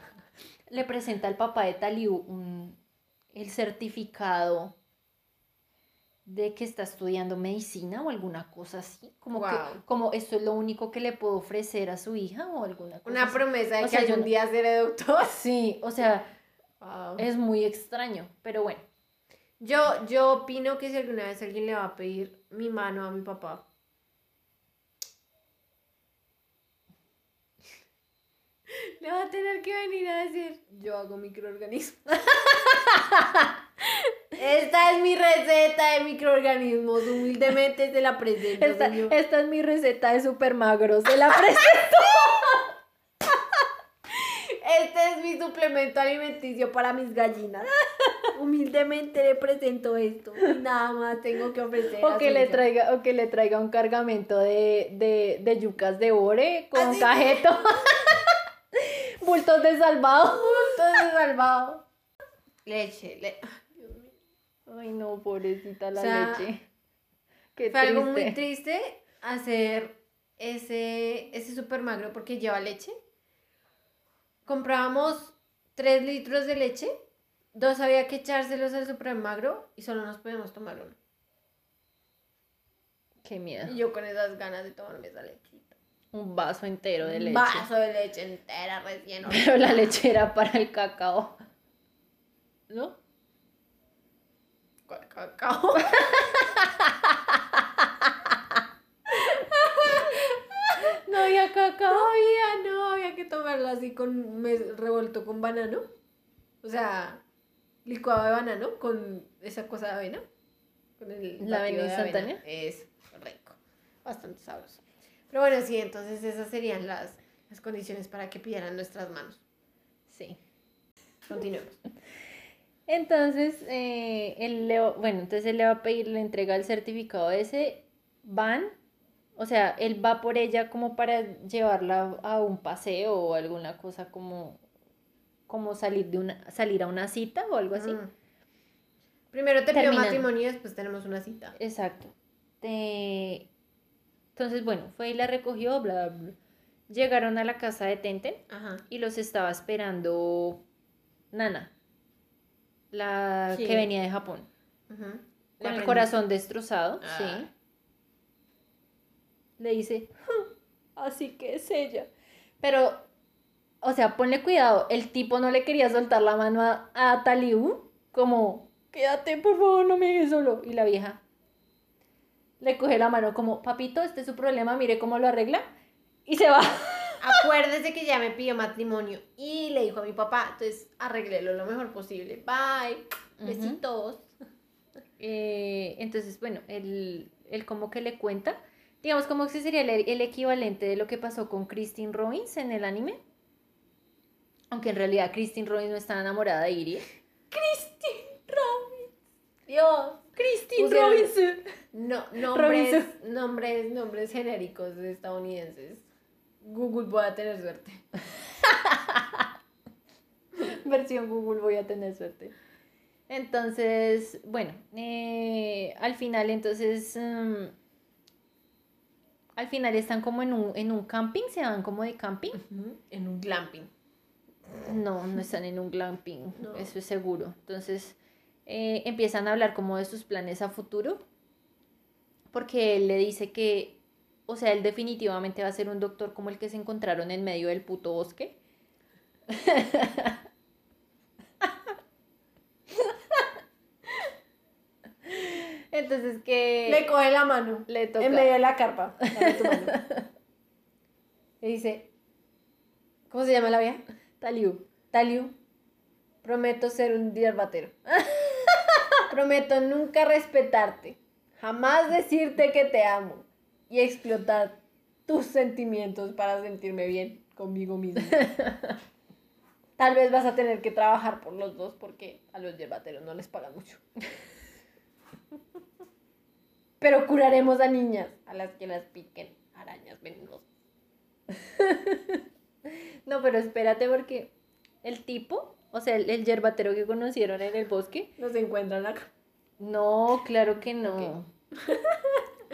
Speaker 1: Le presenta al papá de Taliu un- el certificado de que está estudiando medicina o alguna cosa así. Como que, como esto es lo único que le puedo ofrecer a su hija o alguna cosa
Speaker 2: Una
Speaker 1: así.
Speaker 2: promesa de
Speaker 1: O
Speaker 2: que
Speaker 1: sea,
Speaker 2: algún día seré doctor.
Speaker 1: Sí, o sea,
Speaker 2: Wow.
Speaker 1: es muy extraño, pero bueno.
Speaker 2: Yo, yo opino que si alguna vez alguien le va a pedir mi mano a mi papá, le va a tener que venir a decir, yo hago microorganismos. Esta es mi receta de microorganismos, humildemente se la presento.
Speaker 1: Esta,
Speaker 2: señor.
Speaker 1: esta es mi receta de super magros. Se la presento.
Speaker 2: Este es mi suplemento alimenticio para mis gallinas. Humildemente le presento esto y nada más tengo que ofrecer.
Speaker 1: O que, le
Speaker 2: hija.
Speaker 1: traiga, o que le traiga un cargamento de, de, de yucas de ore con
Speaker 2: Así.
Speaker 1: cajeto. Bultos de salvado.
Speaker 2: Entonces salvado. Leche, le-
Speaker 1: Ay, no, pobrecita la
Speaker 2: O sea,
Speaker 1: leche. Qué
Speaker 2: Fue algo muy
Speaker 1: triste.
Speaker 2: triste hacer ese, ese super magro porque lleva leche. Comprábamos 3 litros de leche, dos había que echárselos al Supremagro y solo nos podíamos tomar uno.
Speaker 1: Qué miedo.
Speaker 2: Y yo con esas ganas de tomarme esa lechita.
Speaker 1: Un vaso entero de leche.
Speaker 2: Un vaso de leche entera recién
Speaker 1: Pero la leche era para el cacao. ¿No?
Speaker 2: ¿Cuál cacao?
Speaker 1: Cacao.
Speaker 2: No había, no, había que tomarlo así con mes- revuelto con banano. O sea, licuado de banano con esa cosa de avena. Con el
Speaker 1: ¿La avena instantánea?
Speaker 2: Es rico, bastante sabroso. Pero bueno, sí, entonces esas serían las, las condiciones para que pidieran nuestras manos.
Speaker 1: Sí.
Speaker 2: Continuemos.
Speaker 1: Entonces, eh, él le, bueno, entonces él le va a pedir, le entrega el certificado ese, van, o sea, él va por ella como para llevarla a un paseo o alguna cosa como, como salir de una, salir a una cita o algo así.
Speaker 2: Mm. Primero te pido
Speaker 1: Terminan.
Speaker 2: matrimonio y después tenemos una cita.
Speaker 1: Exacto. Te- Entonces, bueno, fue y la recogió, bla, bla, bla. Llegaron a la casa de Tenten
Speaker 2: Ajá.
Speaker 1: y los estaba esperando Nana, la
Speaker 2: Sí.
Speaker 1: que venía de Japón. Con el corazón destrozado,
Speaker 2: Ah.
Speaker 1: sí. Le dice, "Ah, así que es ella. Pero, o sea, ponle cuidado, el tipo no le quería soltar la mano a, a como, quédate, por favor, no me dejes solo. Y la vieja le coge la mano como, papito, este es su problema, mire cómo lo arregla. Y se va.
Speaker 2: Acuérdese que ya me pidió matrimonio y le dijo a mi papá, entonces arréglelo lo mejor posible. Bye. Besitos.
Speaker 1: Eh, entonces, bueno, él, él como que le cuenta, digamos como que sería el, el equivalente de lo que pasó con Christine Robbins en el anime. Aunque en realidad Christine Robbins no está enamorada de Irie. Christine Robbins.
Speaker 2: Dios.
Speaker 1: Christine Robinson.
Speaker 2: No, nombres,
Speaker 1: Robinson.
Speaker 2: nombres, nombres genéricos de estadounidenses. Google voy a tener suerte.
Speaker 1: Versión Google voy a tener suerte. Entonces, bueno, eh, al final entonces... mm, al final están como en un, en un camping, se van como de camping.
Speaker 2: En un glamping.
Speaker 1: No, no están en un glamping,
Speaker 2: No.
Speaker 1: eso es seguro. Entonces eh, empiezan a hablar como de sus planes a futuro, porque él le dice que, o sea, él definitivamente va a ser un doctor como el que se encontraron en medio del puto bosque. Entonces que
Speaker 2: Le coge la mano.
Speaker 1: le toca.
Speaker 2: En medio de la carpa. Dame tu mano. Le dice, ¿cómo se llama la vieja?
Speaker 1: Taliu.
Speaker 2: Taliu, prometo ser un hierbatero. prometo nunca respetarte, jamás decirte que te amo y explotar tus sentimientos para sentirme bien conmigo mismo. Tal vez vas a tener que trabajar por los dos porque a los hierbateros no les pagan mucho. Pero curaremos a niñas a las que las piquen arañas venenosas.
Speaker 1: No, pero espérate porque el tipo, o sea, el, el yerbatero que conocieron en el bosque,
Speaker 2: No se encuentran acá.
Speaker 1: no, claro que no.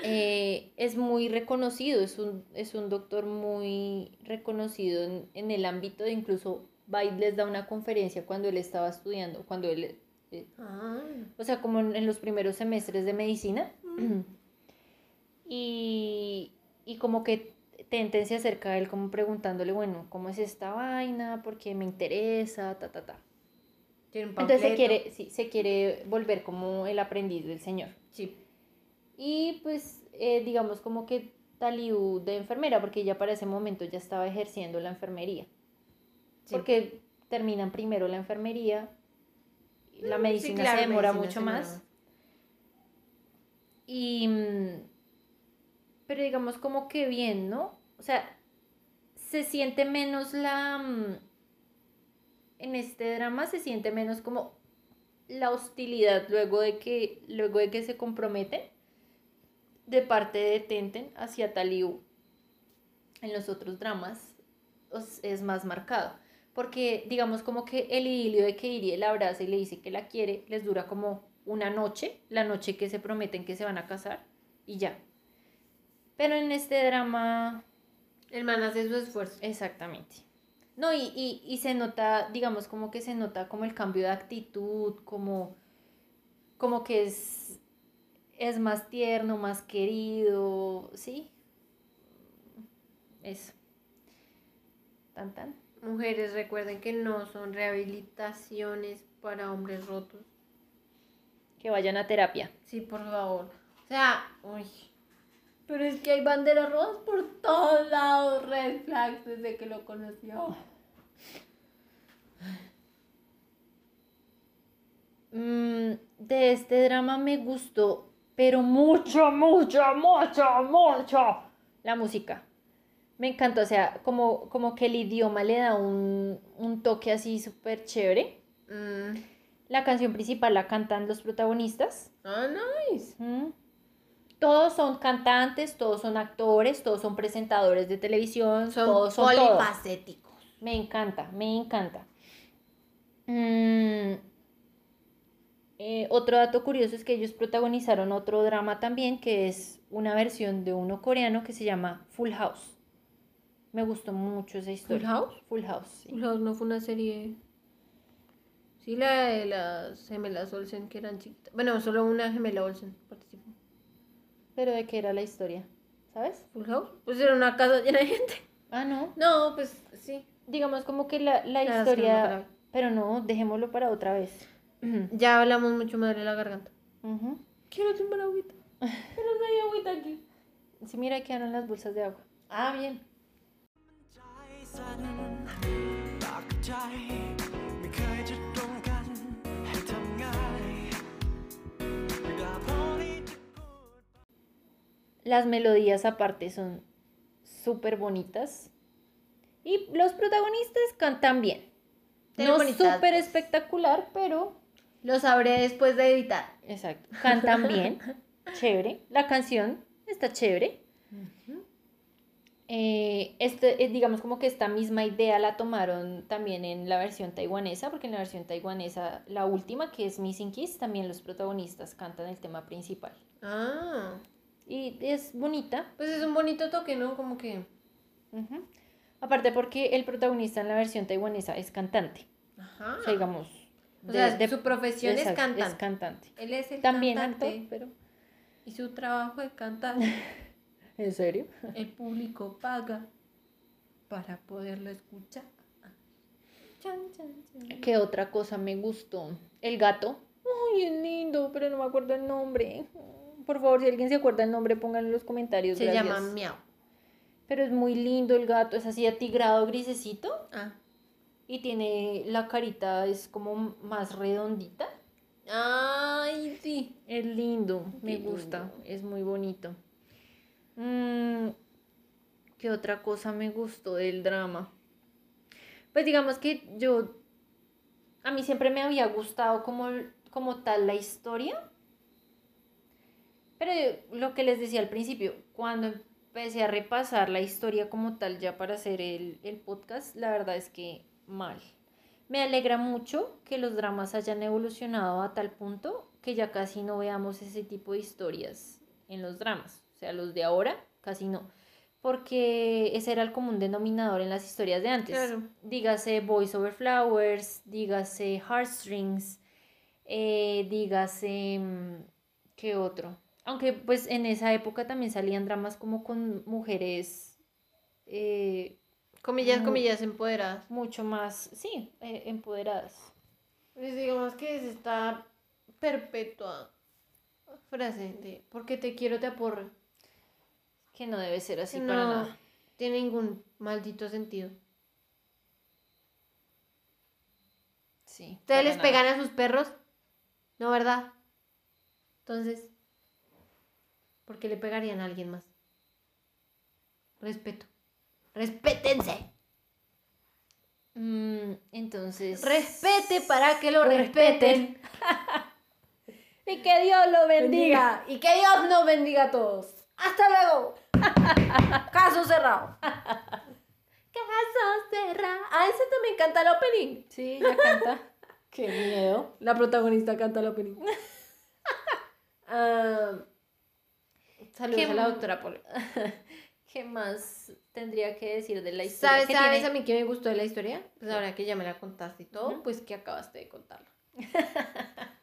Speaker 1: Eh, es muy reconocido, es un, es un doctor muy reconocido en, en el ámbito de incluso y les da una conferencia cuando él estaba estudiando, cuando él, eh, o sea, como en, en los primeros semestres de medicina. y, y como que Tenten se acerca a él como preguntándole, bueno, ¿cómo es esta vaina? Porque me interesa, ta, ta, ta.
Speaker 2: Tiene un
Speaker 1: Entonces se quiere, sí, se quiere volver como el aprendiz del señor.
Speaker 2: Sí.
Speaker 1: Y pues, eh, digamos como que Taliu de enfermera, porque ella para ese momento ya estaba ejerciendo la enfermería.
Speaker 2: Sí.
Speaker 1: Porque terminan primero la enfermería, la
Speaker 2: Mm,
Speaker 1: medicina
Speaker 2: sí, claro,
Speaker 1: se demora
Speaker 2: medicina
Speaker 1: mucho
Speaker 2: se
Speaker 1: más. Y, mm, pero digamos como que bien, ¿no? O sea, se siente menos la... mm, En este drama se siente menos como la hostilidad luego de que, luego de que se comprometen de parte de Tenten hacia Taliu. En los otros dramas es más marcado. Porque digamos como que el idilio de que Irie la abraza y le dice que la quiere, les dura como una noche, la noche que se prometen que se van a casar y ya. Pero en este drama,
Speaker 2: El man hace su esfuerzo.
Speaker 1: exactamente. No, y, y, y se nota, digamos, como que se nota como el cambio de actitud, como, como que es, es más tierno, más querido, ¿sí? Eso. Tan, tan.
Speaker 2: Mujeres, recuerden que no son rehabilitaciones para hombres rotos.
Speaker 1: Que vayan a terapia.
Speaker 2: Sí, por favor. O sea, uy. Pero es que hay banderas rojas por todos lados, red flags desde que lo conoció.
Speaker 1: Mm, de este drama me gustó, pero mucho, mucho, mucho, mucho la música. Me encantó, o sea, como, como que el idioma le da un, un toque así súper chévere.
Speaker 2: Mm.
Speaker 1: La canción principal la cantan los protagonistas.
Speaker 2: Ah, nice.
Speaker 1: Mm. Todos son cantantes, todos son actores, todos son presentadores de televisión,
Speaker 2: Son
Speaker 1: todos son
Speaker 2: polifacéticos.
Speaker 1: Me encanta, me encanta. Mm, eh, otro dato curioso es que ellos protagonizaron otro drama también, que es una versión de uno coreano que se llama Full House. Me gustó mucho esa historia.
Speaker 2: House?
Speaker 1: Full House, sí.
Speaker 2: Full House no fue una serie. Sí, la de las gemelas Olsen que eran chiquitas. Bueno, solo una gemela Olsen participó.
Speaker 1: Pero de qué era la historia, ¿sabes?
Speaker 2: Full House. Pues era una casa llena de gente.
Speaker 1: Ah, no.
Speaker 2: No, pues sí.
Speaker 1: Digamos como que la, la
Speaker 2: Claro, es que no me
Speaker 1: historia... pero no, dejémoslo para otra vez.
Speaker 2: Ya hablamos mucho más de la garganta. Quiero tomar agüita. Pero no hay agüita aquí.
Speaker 1: Sí, mira, quedaron las bolsas de agua.
Speaker 2: Ah, bien.
Speaker 1: Las melodías aparte son súper bonitas. Y los protagonistas cantan bien. No súper espectacular, pero...
Speaker 2: Lo sabré después de editar.
Speaker 1: Exacto. Cantan bien. chévere. La canción está chévere. Eh, este, eh, digamos como que esta misma idea la tomaron también en la versión taiwanesa, porque en la versión taiwanesa, la última, que es Missing Kiss, también los protagonistas cantan el tema principal.
Speaker 2: Ah.
Speaker 1: Y es bonita,
Speaker 2: Pues es un bonito toque, ¿no? Como que.
Speaker 1: Aparte porque el protagonista en la versión taiwanesa es cantante.
Speaker 2: Ajá.
Speaker 1: O sea, digamos...
Speaker 2: O sea, su profesión es cantante.
Speaker 1: Es cantante.
Speaker 2: Él es el
Speaker 1: También
Speaker 2: cantante.
Speaker 1: actor, pero...
Speaker 2: Y su trabajo es cantar.
Speaker 1: ¿En serio?
Speaker 2: El público paga para poderlo escuchar. Chan, chan, chan.
Speaker 1: ¿Qué otra cosa me gustó? El gato. Ay, es lindo, pero no me acuerdo el nombre. Por favor, si alguien se acuerda el nombre, pónganlo en los comentarios.
Speaker 2: Se
Speaker 1: gracias.
Speaker 2: llama Miau.
Speaker 1: Pero es muy lindo el gato, es así atigrado, grisecito.
Speaker 2: Ah.
Speaker 1: Y tiene la carita, es como más redondita.
Speaker 2: Ay, sí.
Speaker 1: Es lindo, me gusta, es muy bonito. Mm, ¿Qué otra cosa me gustó del drama? Pues digamos que yo, a mí siempre me había gustado como, como tal la historia. Pero lo que les decía al principio, cuando empecé a repasar la historia como tal ya para hacer el, el podcast, la verdad es que mal. Me alegra mucho que los dramas hayan evolucionado a tal punto que ya casi no veamos ese tipo de historias en los dramas. O sea, los de ahora casi no. Porque ese era el común denominador en las historias de antes.
Speaker 2: Claro.
Speaker 1: Dígase Boys Over Flowers, dígase Heartstrings, eh, dígase... mm, ¿Qué otro? Aunque pues en esa época también salían dramas como con mujeres eh,
Speaker 2: Comillas,
Speaker 1: Mu-
Speaker 2: comillas, empoderadas.
Speaker 1: mucho más, sí, eh, empoderadas.
Speaker 2: Pues digamos que es esta perpetua frase de porque te quiero te aporre.
Speaker 1: Que no debe ser así
Speaker 2: no
Speaker 1: para nada.
Speaker 2: tiene ningún maldito sentido.
Speaker 1: Sí.
Speaker 2: ¿Ustedes les
Speaker 1: nada.
Speaker 2: pegan a sus perros? ¿No, verdad? Entonces, ¿por qué le pegarían a alguien más? Respeto. Respétense.
Speaker 1: Mm, entonces.
Speaker 2: Respete para que lo respeten.
Speaker 1: Y que Dios lo bendiga.
Speaker 2: Y que Dios nos bendiga a todos. Hasta luego. Caso cerrado. Caso cerrado. Ah, ese también canta el opening.
Speaker 1: Sí, ya canta. Qué miedo.
Speaker 2: La protagonista canta el opening. Ah, saludos a la doctora Polo.
Speaker 1: ¿qué más tendría que decir de la historia?
Speaker 2: ¿Sabes,
Speaker 1: que
Speaker 2: ¿sabes
Speaker 1: tiene-
Speaker 2: a mí qué me gustó de la historia? Pues ahora que ya me la contaste y todo, pues que acabaste de contarla.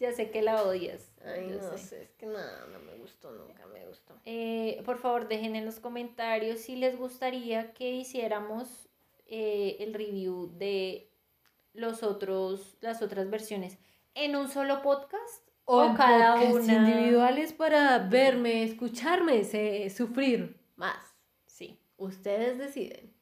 Speaker 1: Ya sé que la odias.
Speaker 2: Ay,
Speaker 1: yo
Speaker 2: no
Speaker 1: sé.
Speaker 2: sé, es que nada, no me gustó, nunca me gustó.
Speaker 1: Eh, por favor, dejen en los comentarios si les gustaría que hiciéramos eh, el review de los otros, las otras versiones en un solo podcast o, cada una
Speaker 2: individuales para verme, escucharme, se- sufrir más.
Speaker 1: Sí.
Speaker 2: Ustedes deciden.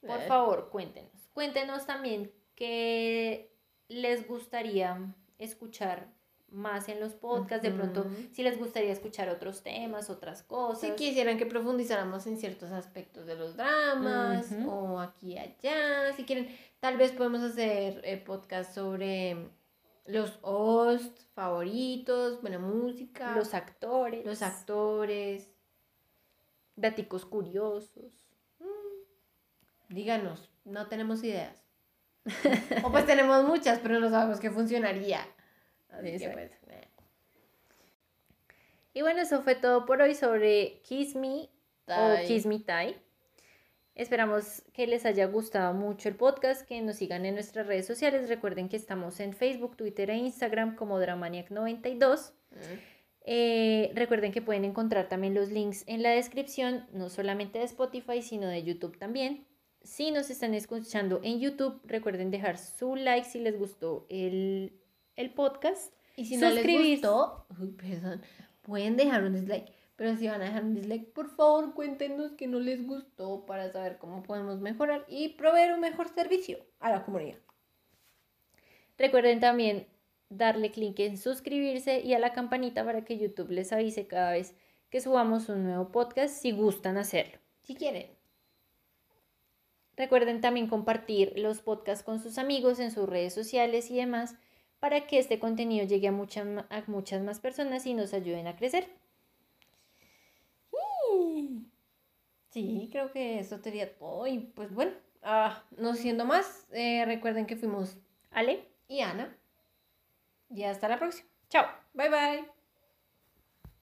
Speaker 1: Por
Speaker 2: Eh,
Speaker 1: favor, cuéntenos. Cuéntenos también qué les gustaría escuchar más en los podcasts. De pronto, si les gustaría escuchar otros temas, otras cosas.
Speaker 2: Si quisieran que profundizáramos en ciertos aspectos de los dramas o aquí y allá, si quieren, tal vez podemos hacer eh, podcast sobre los hosts favoritos, buena música,
Speaker 1: los actores.
Speaker 2: los actores.
Speaker 1: Daticos curiosos.
Speaker 2: Díganos, no tenemos ideas. o pues tenemos muchas, pero no sabemos qué funcionaría. Así que pues, eh.
Speaker 1: Y bueno, eso fue todo por hoy sobre Kiss Me o
Speaker 2: Tai.
Speaker 1: Kiss Me Tai. Esperamos que les haya gustado mucho el podcast, que nos sigan en nuestras redes sociales. Recuerden que estamos en Facebook, Twitter e Instagram como Dramaniac92. Eh, recuerden que pueden encontrar también los links en la descripción, no solamente de Spotify, sino de YouTube también. Si nos están escuchando en YouTube, recuerden dejar su like si les gustó el, el podcast.
Speaker 2: Y si no les gustó, uy, perdón, pueden dejar un dislike. Pero si van a dejar un dislike, por favor cuéntenos que no les gustó para saber cómo podemos mejorar y proveer un mejor servicio a la comunidad.
Speaker 1: Recuerden también darle clic en suscribirse y a la campanita para que YouTube les avise cada vez que subamos un nuevo podcast si gustan hacerlo.
Speaker 2: Si quieren.
Speaker 1: Recuerden también compartir los podcasts con sus amigos en sus redes sociales y demás para que este contenido llegue a, muchas a muchas más personas y nos ayuden a crecer.
Speaker 2: Sí, creo que eso sería todo. Y pues bueno, ah, no siendo más, eh, recuerden que fuimos
Speaker 1: ¿Ale?
Speaker 2: y Ana. Y hasta la próxima.
Speaker 1: Chao.
Speaker 2: Bye bye.